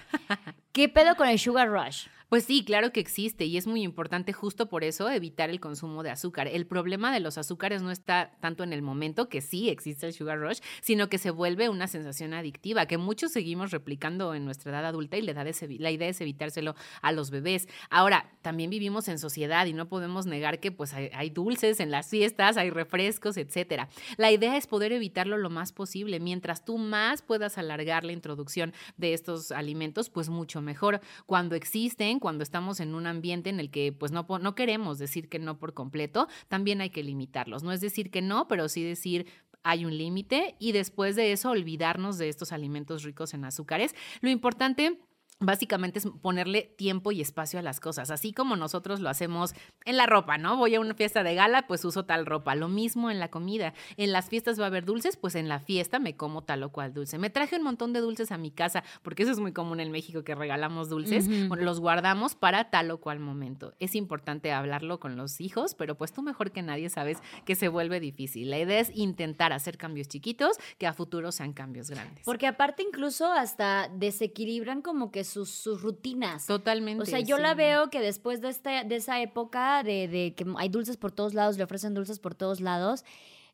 ¿Qué pedo con el Sugar Rush? Pues sí, claro que existe y es muy importante justo por eso evitar el consumo de azúcar. El problema de los azúcares no está tanto en el momento que sí existe el sugar rush, sino que se vuelve una sensación adictiva que muchos seguimos replicando en nuestra edad adulta y la, la idea es evitárselo a los bebés. Ahora, también vivimos en sociedad y no podemos negar que pues hay, hay dulces en las fiestas, hay refrescos, etcétera. La idea es poder evitarlo lo más posible. Mientras tú más puedas alargar la introducción de estos alimentos, pues mucho mejor. Cuando existen, cuando estamos en un ambiente en el que pues no, no queremos decir que no por completo, también hay que limitarlos. No es decir que no, pero sí decir hay un límite y después de eso olvidarnos de estos alimentos ricos en azúcares. Lo importante Básicamente es ponerle tiempo y espacio a las cosas, así como nosotros lo hacemos en la ropa, ¿no? Voy a una fiesta de gala, pues uso tal ropa. Lo mismo en la comida. En las fiestas va a haber dulces, pues en la fiesta me como tal o cual dulce. Me traje un montón de dulces a mi casa, porque eso es muy común en México que regalamos dulces. los guardamos para tal o cual momento. Es importante hablarlo con los hijos, pero pues tú mejor que nadie sabes que se vuelve difícil. La idea es intentar hacer cambios chiquitos que a futuro sean cambios grandes. Porque aparte incluso hasta desequilibran como que sus, rutinas. Totalmente. O sea, yo la veo que después de, este, de esa época de, de que hay dulces por todos lados, le ofrecen dulces por todos lados,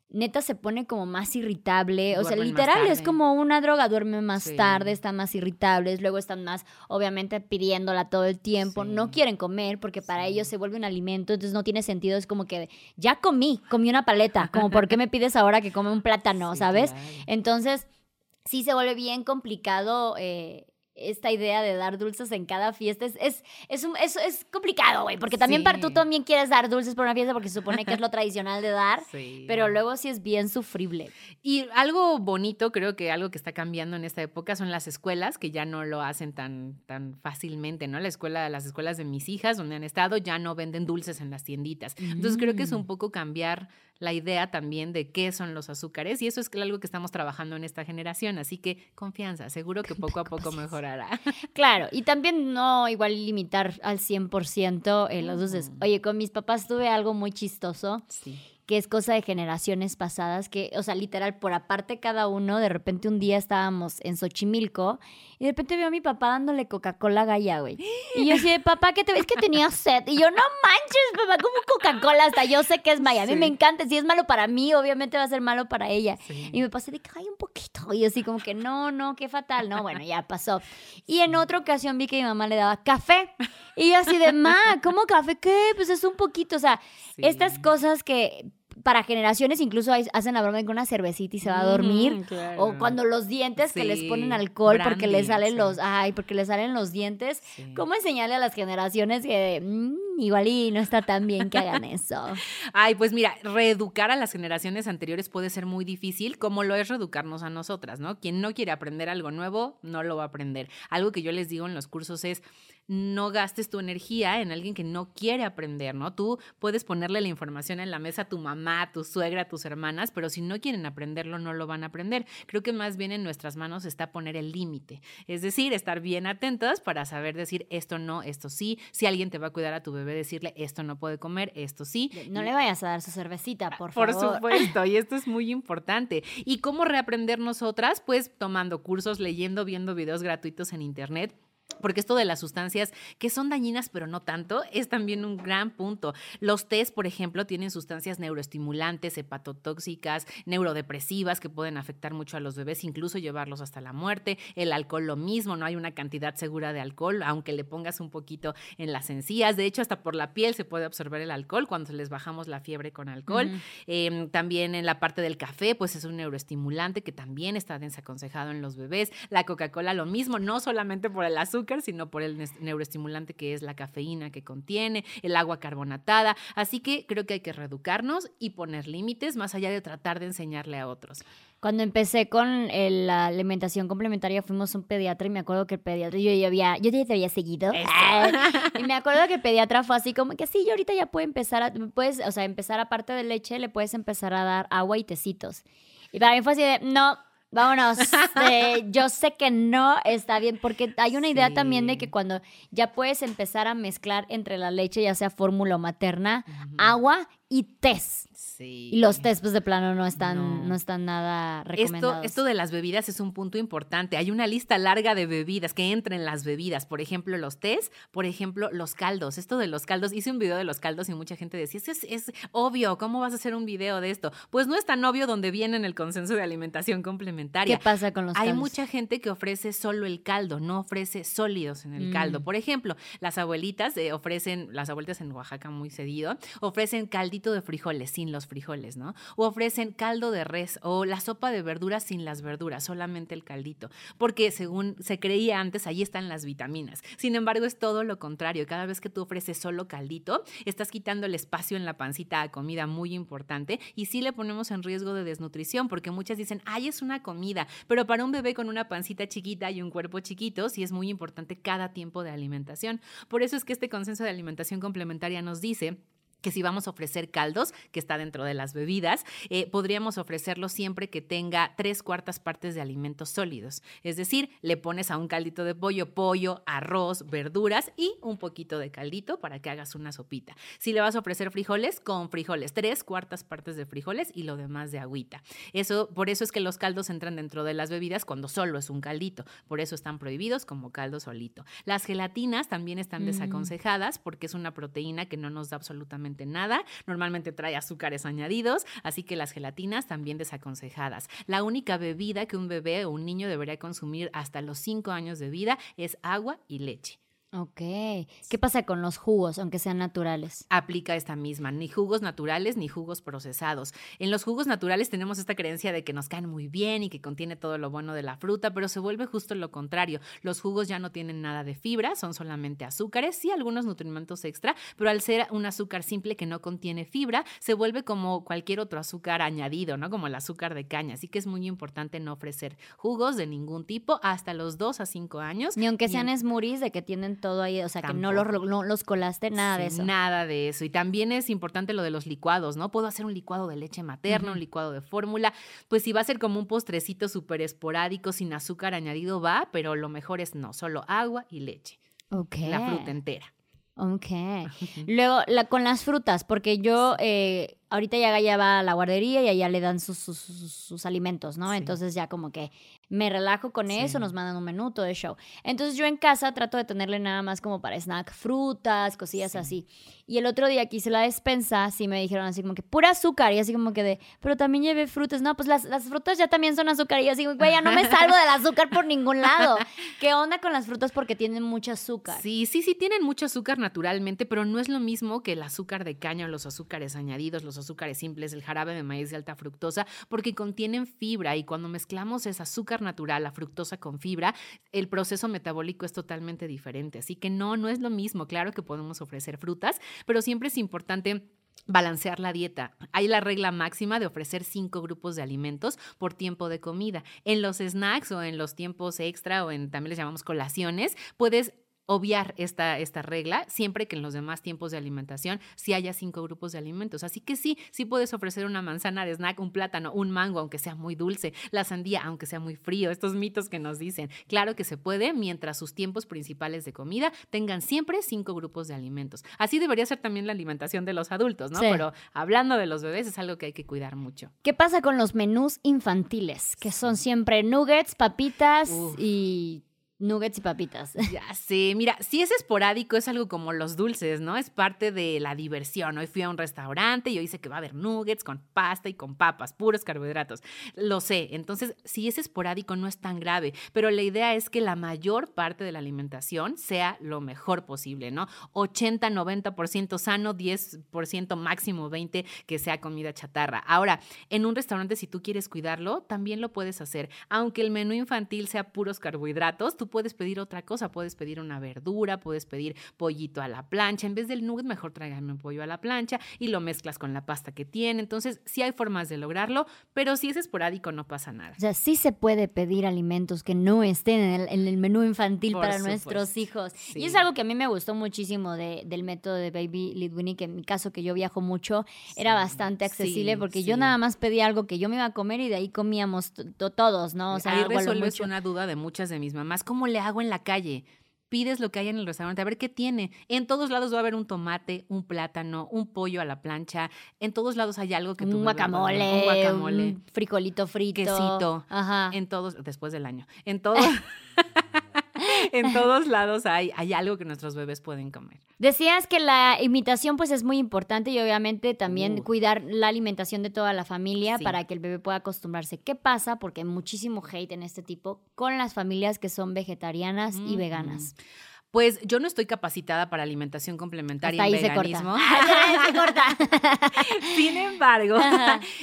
neta se pone como más irritable. o sea, literal es como una droga, duerme más tarde, están más irritables, luego están más, obviamente, pidiéndola todo el tiempo. No quieren comer porque para ellos se vuelve un alimento, entonces no tiene sentido. Es como que ya comí, comí una paleta, como ¿por qué me pides ahora que come un plátano, sabes? Entonces, sí se vuelve bien complicado. Eh, esta idea de dar dulces en cada fiesta es, es, es, es, es complicado, güey, porque también para, tú también quieres dar dulces por una fiesta porque se supone que es lo tradicional de dar, pero luego sí es bien sufrible. Y algo bonito, creo que algo que está cambiando en esta época son las escuelas, que ya no lo hacen tan, tan fácilmente, ¿no? La escuela, las escuelas de mis hijas, donde han estado, ya no venden dulces en las tienditas. Entonces creo que es un mm. poco cambiar la idea también de qué son los azúcares y eso es algo que estamos trabajando en esta generación, así que confianza, seguro que poco a poco mejorará. Claro, y también no igual limitar al 100% eh, los dulces. Oye, con mis papás tuve algo muy chistoso. Sí que es cosa de generaciones pasadas, que, o sea, literal, por aparte cada uno, de repente un día estábamos en Xochimilco y de repente veo a mi papá dándole Coca-Cola a Gaya, güey. Y yo decía, papá, ¿qué te ves que tenía sed? Y yo, no manches, papá, como Coca-Cola, hasta yo sé que es. A mí me encanta, si es malo para mí, obviamente va a ser malo para ella. Y me pasé de que, ay, un poquito. Y yo así como que, no, no, qué fatal. No, bueno, ya pasó. Y en otra ocasión vi que mi mamá le daba café. Y yo así de, ma, ¿cómo café? ¿Qué? Pues es un poquito, o sea, estas cosas que para generaciones incluso hacen la broma de que una cervecita y se va a dormir. O cuando los dientes que les ponen alcohol porque les salen los, ay, porque les salen los dientes. ¿Cómo enseñarle a las generaciones que mm, igual y no está tan bien que hagan eso? Ay, pues mira, reeducar a las generaciones anteriores puede ser muy difícil, como lo es reeducarnos a nosotras, ¿no? Quien no quiere aprender algo nuevo, no lo va a aprender. Algo que yo les digo en los cursos es no gastes tu energía en alguien que no quiere aprender, ¿no? Tú puedes ponerle la información en la mesa a tu mamá, a tu suegra, a tus hermanas, pero si no quieren aprenderlo, no lo van a aprender. Creo que más bien en nuestras manos está poner el límite, es decir, estar bien atentas para saber decir esto no, esto sí. Si alguien te va a cuidar a tu bebé, decirle esto no puede comer, esto sí. No le vayas a dar su cervecita, por favor. Por supuesto, y esto es muy importante. ¿Y cómo reaprender nosotras? Pues tomando cursos, leyendo, viendo videos gratuitos en internet porque esto de las sustancias que son dañinas pero no tanto es también un gran punto. Los test, por ejemplo, tienen sustancias neuroestimulantes, hepatotóxicas, neurodepresivas que pueden afectar mucho a los bebés, incluso llevarlos hasta la muerte. El alcohol lo mismo, no hay una cantidad segura de alcohol, aunque le pongas un poquito en las encías. De hecho, hasta por la piel se puede absorber el alcohol cuando les bajamos la fiebre con alcohol. Em, también en la parte del café, pues es un neuroestimulante que también está desaconsejado en los bebés. La Coca-Cola lo mismo, no solamente por el azúcar, sino por el neuroestimulante que es la cafeína que contiene, el agua carbonatada. Así que creo que hay que reeducarnos y poner límites más allá de tratar de enseñarle a otros. Cuando empecé con la alimentación complementaria fuimos a un pediatra y me acuerdo que el pediatra yo ya había, yo ya te había seguido. y me acuerdo que el pediatra fue así como que sí, yo ahorita ya puedo empezar a, puedes, o sea, empezar aparte de leche, le puedes empezar a dar agua y tecitos. Y para mí fue así de, no, Vámonos. Eh, yo sé que no está bien, porque hay una idea también de que cuando ya puedes empezar a mezclar entre la leche, ya sea fórmula o materna, agua y test. Y los test, pues de plano no están, no, están nada recomendados. Esto, esto de las bebidas es un punto importante. Hay una lista larga de bebidas que entran en las bebidas. Por ejemplo, los test, por ejemplo, los caldos. Esto de los caldos, hice un video de los caldos y mucha gente decía, es, es obvio, ¿cómo vas a hacer un video de esto? Pues no es tan obvio donde viene en el consenso de alimentación complementaria. ¿Qué pasa con los caldos? Hay mucha gente que ofrece solo el caldo, no ofrece sólidos en el caldo. Mm. Por ejemplo, las abuelitas eh, ofrecen, las abuelitas en Oaxaca muy cedido, ofrecen calditos de frijoles sin los frijoles, ¿no? O ofrecen caldo de res o la sopa de verduras sin las verduras, solamente el caldito, porque según se creía antes, ahí están las vitaminas. Sin embargo, es todo lo contrario. Cada vez que tú ofreces solo caldito, estás quitando el espacio en la pancita a comida muy importante y sí le ponemos en riesgo de desnutrición, porque muchas dicen, ay, es una comida, pero para un bebé con una pancita chiquita y un cuerpo chiquito, sí es muy importante cada tiempo de alimentación. Por eso es que este consenso de alimentación complementaria nos dice que si vamos a ofrecer caldos, que está dentro de las bebidas, eh, podríamos ofrecerlo siempre que tenga tres cuartas partes de alimentos sólidos. Es decir, le pones a un caldito de pollo, pollo, arroz, verduras y un poquito de caldito para que hagas una sopita. Si le vas a ofrecer frijoles, con frijoles, tres cuartas partes de frijoles y lo demás de agüita. Eso, por eso es que los caldos entran dentro de las bebidas cuando solo es un caldito. Por eso están prohibidos como caldo solito. Las gelatinas también están Mm. desaconsejadas porque es una proteína que no nos da absolutamente nada. Normalmente trae azúcares añadidos, así que las gelatinas también desaconsejadas. La única bebida que un bebé o un niño debería consumir hasta los 5 años de vida es agua y leche. Ok. ¿Qué pasa con los jugos, aunque sean naturales? aplica esta misma, ni jugos naturales ni jugos procesados. En los jugos naturales tenemos esta creencia de que nos caen muy bien y que contiene todo lo bueno de la fruta, pero se vuelve justo lo contrario. Los jugos ya no tienen nada de fibra, son solamente azúcares, sí algunos nutrimentos extra, pero al ser un azúcar simple que no contiene fibra, se vuelve como cualquier otro azúcar añadido, ¿no? Como el azúcar de caña. Así que es muy importante no ofrecer jugos de ningún tipo hasta los 2 a 5 años. Ni aunque Y- sean smoothies de que tienen todo ahí, o sea, que no los, no los colaste, nada de eso. Nada de eso. Y también es importante lo de los licuados, ¿no? Puedo hacer un licuado de leche materna, un licuado de fórmula. Pues si va a ser como un postrecito súper esporádico, sin azúcar añadido, va, pero lo mejor es no, solo agua y leche. Ok. La fruta entera. Ok. Luego, la, con las frutas, porque yo eh, ahorita ya ya va a la guardería y allá le dan sus, sus, sus- sus alimentos, ¿no? Sí. Entonces ya como que me relajo con Sí. eso, nos mandan un menú, todo el show. Entonces yo en casa trato de tenerle nada más como para snack, frutas, cosillas Sí. así. Y el otro día que hice la despensa, sí me dijeron así como que pura azúcar y así como que de, pero también llevé frutas. No, pues las, las frutas ya también son azúcar. Y yo así, güey, ya no me salgo del azúcar por ningún lado. ¿Qué onda con las frutas porque tienen mucho azúcar? Sí, sí, sí, tienen mucho azúcar naturalmente, pero no es lo mismo que el azúcar de caña o los azúcares añadidos, los azúcares simples, el jarabe de maíz de alta fructosa, porque contienen fibra y cuando mezclamos ese azúcar natural, la fructosa con fibra, el proceso metabólico es totalmente diferente. Así que no, no es lo mismo. Claro que podemos ofrecer frutas, pero siempre es importante balancear la dieta. Hay la regla máxima de ofrecer cinco grupos de alimentos por tiempo de comida. En los snacks o en los tiempos extra o en también les llamamos colaciones, puedes obviar esta, esta regla siempre que en los demás tiempos de alimentación sí haya cinco grupos de alimentos. Así que sí, sí puedes ofrecer una manzana de snack, un plátano, un mango, aunque sea muy dulce, la sandía, aunque sea muy frío, estos mitos que nos dicen. Claro que se puede mientras sus tiempos principales de comida tengan siempre cinco grupos de alimentos. Así debería ser también la alimentación de los adultos, ¿no? Sí. Pero hablando de los bebés es algo que hay que cuidar mucho. ¿Qué pasa con los menús infantiles? Que son siempre nuggets, papitas Uf. y nuggets y papitas. Ya sé, mira, si es esporádico, es algo como los dulces, ¿no? Es parte de la diversión. Hoy fui a un restaurante y hoy dice que va a haber nuggets con pasta y con papas, puros carbohidratos. Lo sé, entonces, si es esporádico, no es tan grave, pero la idea es que la mayor parte de la alimentación sea lo mejor posible, ¿no? 80, 90% sano, 10% máximo 20% que sea comida chatarra. Ahora, en un restaurante, si tú quieres cuidarlo, también lo puedes hacer. Aunque el menú infantil sea puros carbohidratos, tú puedes pedir otra cosa. Puedes pedir una verdura, puedes pedir pollito a la plancha. En vez del nugget, mejor tráigame un pollo a la plancha y lo mezclas con la pasta que tiene. Entonces, sí hay formas de lograrlo, pero si es esporádico, no pasa nada. O sea, sí se puede pedir alimentos que no estén en el, en el menú infantil Por para supuesto. nuestros hijos. Sí. Y es algo que a mí me gustó muchísimo de- del método de Baby Lead Winnie, que en mi caso que yo viajo mucho, era bastante accesible sí, porque yo nada más pedía algo que yo me iba a comer y de ahí comíamos todos, ¿no? O sea, Ahí resuelves mucho. una duda de muchas de mis mamás. ¿Cómo le hago en la calle? Pides lo que hay en el restaurante, a ver qué tiene. En todos lados va a haber un tomate, un plátano, un pollo a la plancha. En todos lados hay algo que tu un guacamole, un guacamole, un frijolito frito. quesito. Ajá. En todos, después del año. En todos, en todos lados hay, hay algo que nuestros bebés pueden comer. Decías que la imitación pues es muy importante y obviamente también Uh. cuidar la alimentación de toda la familia Sí. para que el bebé pueda acostumbrarse. ¿Qué pasa? Porque hay muchísimo hate en este tipo con las familias que son vegetarianas y Mm, veganas. Pues yo no estoy capacitada para alimentación complementaria Hasta y ahí se veganismo. corta. se corta. Sin embargo,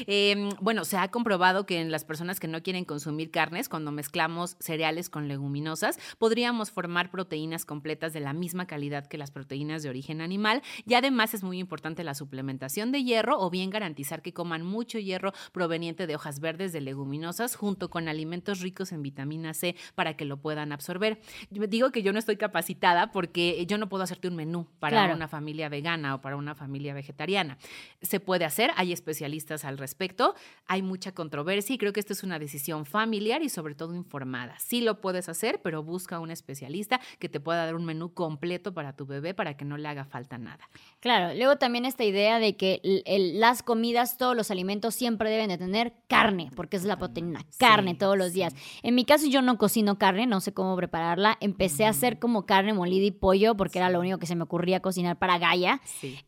em, bueno, se ha comprobado que en las personas que no quieren consumir carnes, cuando mezclamos cereales con leguminosas, podríamos formar proteínas completas de la misma calidad que las proteínas de origen animal. Y además es muy importante la suplementación de hierro o bien garantizar que coman mucho hierro proveniente de hojas verdes de leguminosas junto con alimentos ricos en vitamina C para que lo puedan absorber. Yo digo que yo no estoy capacitada porque yo no puedo hacerte un menú para Claro. una familia vegana o para una familia vegetariana. Se puede hacer, hay especialistas al respecto, hay mucha controversia y creo que esto es una decisión familiar y sobre todo informada. Sí lo puedes hacer, pero busca un especialista que te pueda dar un menú completo para tu bebé para que no le haga falta nada. Claro, luego también esta idea de que el- el- las comidas, todos los alimentos siempre deben de tener carne, porque es la proteína, carne Sí, todos los sí. días. En mi caso yo no cocino carne, no sé cómo prepararla. Empecé a hacer como carne molida y pollo porque era lo único que se me ocurría cocinar para Gaia.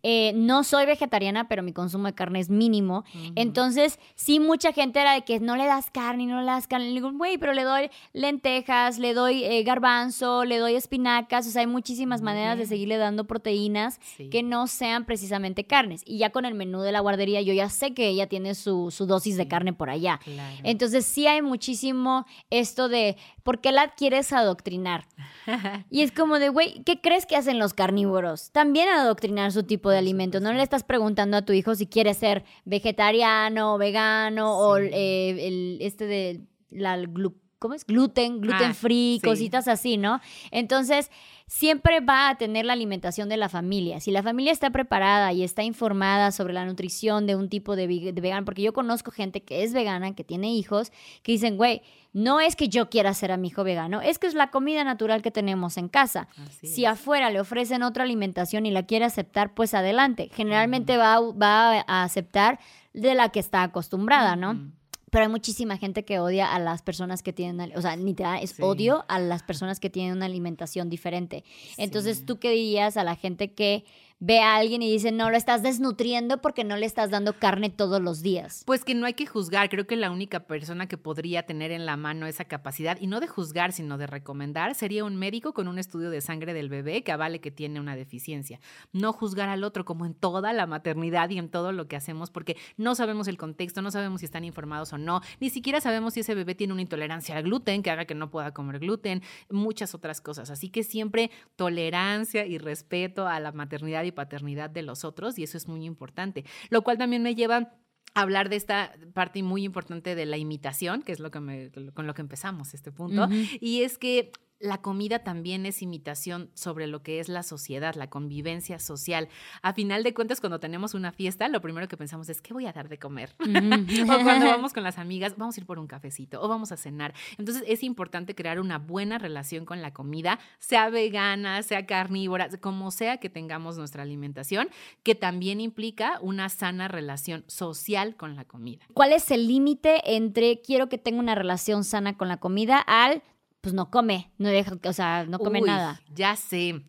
Eh, no soy vegetariana, pero mi consumo de carne es mínimo. Entonces, sí, mucha gente era de que no le das carne, no le das carne. Le digo, güey, pero le doy lentejas, le doy eh, garbanzo, le doy espinacas. O sea, hay muchísimas maneras de seguirle dando proteínas que no sean precisamente carnes. Y ya con el menú de la guardería, yo ya sé que ella tiene su, su dosis de carne por allá. Claro. Entonces sí hay muchísimo esto de, ¿por qué la quieres adoctrinar? Y es como de, güey, ¿qué crees que hacen los carnívoros? También adoctrinar su tipo de alimento. No le estás preguntando a tu hijo si quiere ser vegetariano vegano o eh, el, este de la glu- ¿Cómo es? Gluten, gluten Ah, free, sí. cositas así, ¿no? Entonces, siempre va a tener la alimentación de la familia. Si la familia está preparada y está informada sobre la nutrición de un tipo de, veg- de vegano, porque yo conozco gente que es vegana, que tiene hijos, que dicen, güey, no es que yo quiera hacer a mi hijo vegano, es que es la comida natural que tenemos en casa. Así Si es. afuera le ofrecen otra alimentación y la quiere aceptar, pues adelante. Generalmente va, a- va a aceptar de la que está acostumbrada, ¿no? Pero hay muchísima gente que odia a las personas que tienen, o sea, literal, es Sí. odio a las personas que tienen una alimentación diferente. Entonces, Sí. ¿tú qué dirías a la gente que ve a alguien y dice, no, lo estás desnutriendo porque no le estás dando carne todos los días? Pues que no hay que juzgar. Creo que la única persona que podría tener en la mano esa capacidad, y no de juzgar, sino de recomendar, sería un médico con un estudio de sangre del bebé que avale que tiene una deficiencia. No juzgar al otro como en toda la maternidad y en todo lo que hacemos, porque no sabemos el contexto, no sabemos si están informados o no, ni siquiera sabemos si ese bebé tiene una intolerancia al gluten que haga que no pueda comer gluten, muchas otras cosas. Así que siempre tolerancia y respeto a la maternidad y paternidad de los otros, y eso es muy importante. Lo cual también me lleva hablar de esta parte muy importante de la imitación, que es lo que me- con lo que empezamos este punto, y es que la comida también es imitación sobre lo que es la sociedad, la convivencia social. A final de cuentas, cuando tenemos una fiesta, lo primero que pensamos es, ¿qué voy a dar de comer? o cuando vamos con las amigas, vamos a ir por un cafecito o vamos a cenar. Entonces es importante crear una buena relación con la comida, sea vegana, sea carnívora, como sea que tengamos nuestra alimentación, que también implica una sana relación social con la comida. ¿Cuál es el límite entre quiero que tenga una relación sana con la comida al, pues no come, no deja, o sea, no come Uy, nada? Ya sé.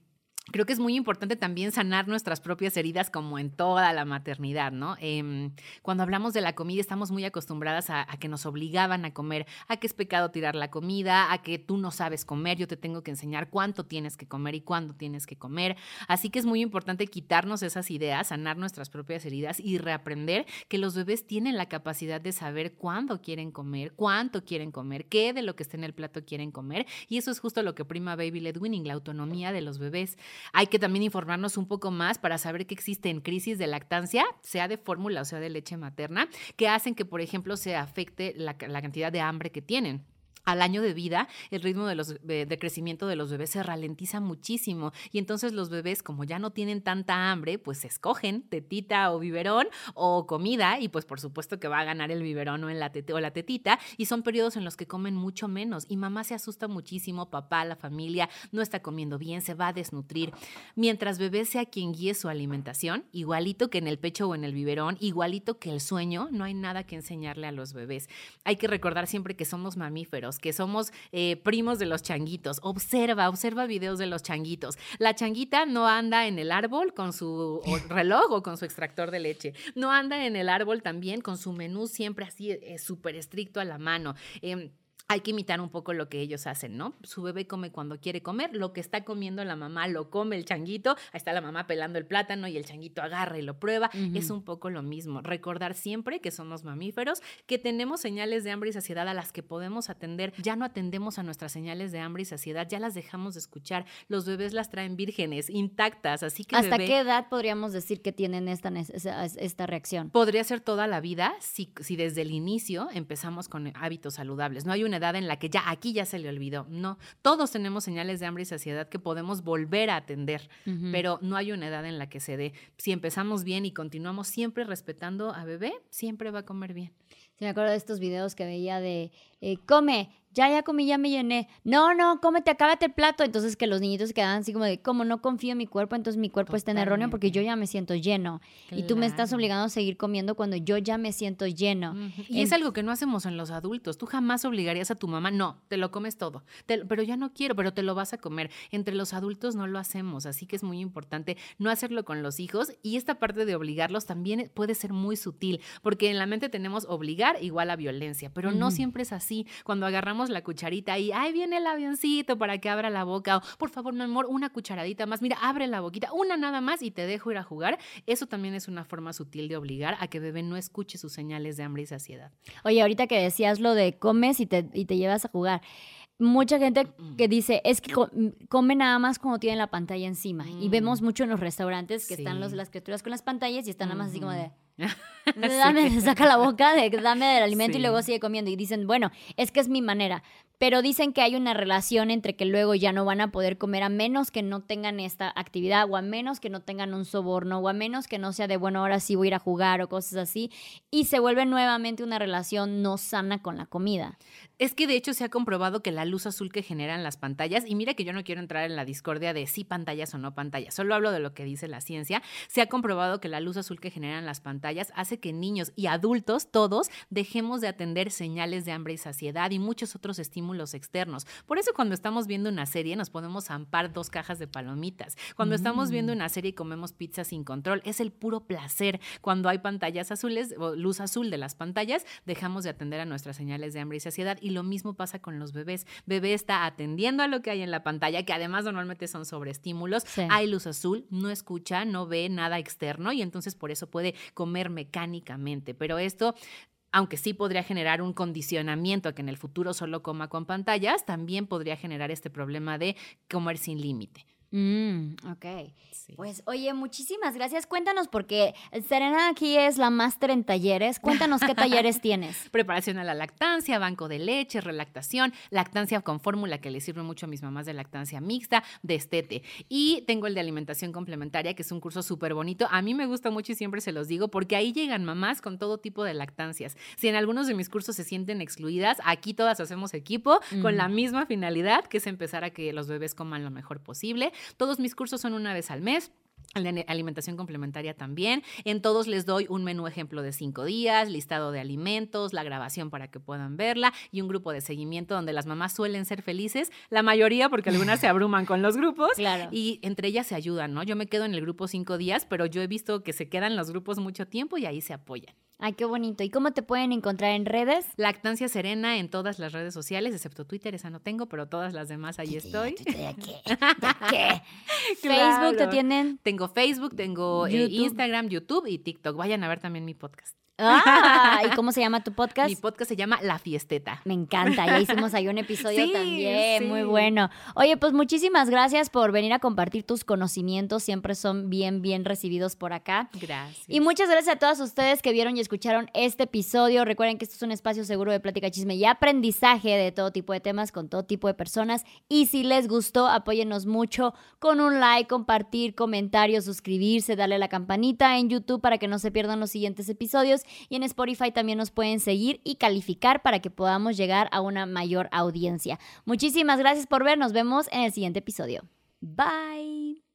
Creo que es muy importante también sanar nuestras propias heridas como en toda la maternidad, ¿no? Em, cuando hablamos de la comida estamos muy acostumbradas a, a que nos obligaban a comer, a que es pecado tirar la comida, a que tú no sabes comer, yo te tengo que enseñar cuánto tienes que comer y cuándo tienes que comer. Así que es muy importante quitarnos esas ideas, sanar nuestras propias heridas y reaprender que los bebés tienen la capacidad de saber cuándo quieren comer, cuánto quieren comer, qué de lo que está en el plato quieren comer. Y eso es justo lo que prima Baby Led Winning, la autonomía de los bebés. Hay que también informarnos un poco más para saber que existen crisis de lactancia, sea de fórmula o sea de leche materna, que hacen que, por ejemplo, se afecte la, la cantidad de hambre que tienen al año de vida, el ritmo de, los, crecimiento de los bebés se ralentiza muchísimo y entonces los bebés, como ya no tienen tanta hambre, pues escogen tetita o biberón o comida y pues por supuesto que va a ganar el biberón o, la, o la tetita y son periodos en los que comen mucho menos y mamá se asusta muchísimo, papá, la familia no está comiendo bien, se va a desnutrir. Mientras bebé sea quien guíe su alimentación, igualito que en el pecho o en el biberón, igualito que el sueño, no hay nada que enseñarle a los bebés. Hay que recordar siempre que somos mamíferos, que somos eh, primos de los changuitos. Observa, observa videos de los changuitos. La changuita no anda en el árbol con su reloj o con su extractor de leche. No anda en el árbol también con su menú siempre así eh, súper estricto a la mano. Eh, hay que imitar un poco lo que ellos hacen, ¿no? Su bebé come cuando quiere comer, lo que está comiendo la mamá lo come el changuito, ahí está la mamá pelando el plátano y el changuito agarra y lo prueba, es un poco lo mismo. Recordar siempre que somos mamíferos, que tenemos señales de hambre y saciedad a las que podemos atender, ya no atendemos a nuestras señales de hambre y saciedad, ya las dejamos de escuchar, los bebés las traen vírgenes, intactas, así que... ¿Hasta qué edad podríamos decir que tienen esta, esta reacción? Podría ser toda la vida si, si desde el inicio empezamos con hábitos saludables. No hay una edad en la que ya aquí ya se le olvidó. No, todos tenemos señales de hambre y saciedad que podemos volver a atender, pero no hay una edad en la que se dé. Si empezamos bien y continuamos siempre respetando a bebé, siempre va a comer bien. Se me acuerdo de estos videos que veía de eh, come, ya, ya comí, ya me llené. No, no, cómete, acábate el plato. Entonces que los niñitos se quedaban así como de, como no confío en mi cuerpo, entonces mi cuerpo está en erróneo porque yo ya me siento lleno. Y tú me estás obligando a seguir comiendo cuando yo ya me siento lleno. Y es algo que no hacemos en los adultos. Tú jamás obligarías a tu mamá, no, te lo comes todo. pero ya no quiero, pero te lo vas a comer. Entre los adultos no lo hacemos, así que es muy importante no hacerlo con los hijos. Y esta parte de obligarlos también puede ser muy sutil, porque en la mente tenemos obligar igual a violencia, pero no siempre es así. Cuando agarramos la cucharita y ahí viene el avioncito para que abra la boca, o por favor, mi amor, una cucharadita más, mira, abre la boquita, una nada más y te dejo ir a jugar. Eso también es una forma sutil de obligar a que bebé no escuche sus señales de hambre y saciedad. Oye, ahorita que decías lo de comes y te, y te llevas a jugar mucha gente que dice es que come nada más cuando tienen la pantalla encima. Y vemos mucho en los restaurantes que están los, las criaturas con las pantallas y están nada más así como de dame, saca la boca, de, dame del alimento y luego sigue comiendo. Y dicen, bueno, es que es mi manera. Pero dicen que hay una relación entre que luego ya no van a poder comer a menos que no tengan esta actividad o a menos que no tengan un soborno o a menos que no sea de, bueno, ahora sí voy a ir a jugar o cosas así. Y se vuelve nuevamente una relación no sana con la comida. Es que de hecho se ha comprobado que la luz azul que generan las pantallas, y mira que yo no quiero entrar en la discordia de si pantallas o no pantallas, solo hablo de lo que dice la ciencia, se ha comprobado que la luz azul que generan las pantallas hace que niños y adultos, todos, dejemos de atender señales de hambre y saciedad y muchos otros estímulos externos. Por eso cuando estamos viendo una serie nos podemos ampar dos cajas de palomitas. Cuando estamos viendo mm. una serie y comemos pizza sin control, es el puro placer. Cuando hay pantallas azules o luz azul de las pantallas, dejamos de atender a nuestras señales de hambre y saciedad y lo mismo pasa con los bebés. Bebé está atendiendo a lo que hay en la pantalla, que además normalmente son sobreestímulos. Hay luz azul, no escucha, no ve nada externo y entonces por eso puede comer mecánicamente. Pero esto aunque sí podría generar un condicionamiento a que en el futuro solo coma con pantallas, también podría generar este problema de comer sin límite. Mm, ok. Pues oye, muchísimas gracias. Cuéntanos, porque Serena aquí es la máster en talleres. Cuéntanos qué talleres tienes. Preparación a la lactancia, banco de leche, relactación, lactancia con fórmula que le sirve mucho a mis mamás de lactancia mixta, destete. Y tengo el de alimentación complementaria, que es un curso súper bonito. A mí me gusta mucho y siempre se los digo, porque ahí llegan mamás con todo tipo de lactancias. Si en algunos de mis cursos se sienten excluidas, aquí todas hacemos equipo con la misma finalidad, que es empezar a que los bebés coman lo mejor posible. Todos mis cursos son una vez al mes. Alimentación complementaria también. En todos les doy un menú ejemplo de cinco días, listado de alimentos, la grabación para que puedan verla y un grupo de seguimiento donde las mamás suelen ser felices, la mayoría porque algunas se abruman con los grupos claro. y entre ellas se ayudan, ¿no? Yo me quedo en el grupo cinco días, pero yo he visto que se quedan los grupos mucho tiempo y ahí se apoyan. Ay, qué bonito. ¿Y cómo te pueden encontrar en redes? Lactancia Serena en todas las redes sociales, excepto Twitter, esa no tengo, pero todas las demás ahí estoy. ¿De qué? qué? ¿Facebook te tienen? Tengo Facebook, tengo eh, Instagram, YouTube y TikTok. Vayan a ver también mi podcast. Ah, ¿y cómo se llama tu podcast? Mi podcast se llama La Fiesteta. Me encanta, ya hicimos ahí un episodio también, muy bueno. Oye, pues muchísimas gracias por venir a compartir tus conocimientos, siempre son bien, bien recibidos por acá. Gracias. Y muchas gracias a todos ustedes que vieron y escucharon este episodio. Recuerden que esto es un espacio seguro de plática, chisme y aprendizaje de todo tipo de temas con todo tipo de personas. Y si les gustó, apóyennos mucho con un like, compartir, comentarios, suscribirse, darle a la campanita en YouTube para que no se pierdan los siguientes episodios y en Spotify también nos pueden seguir y calificar para que podamos llegar a una mayor audiencia. Muchísimas gracias por ver, nos vemos en el siguiente episodio. Bye.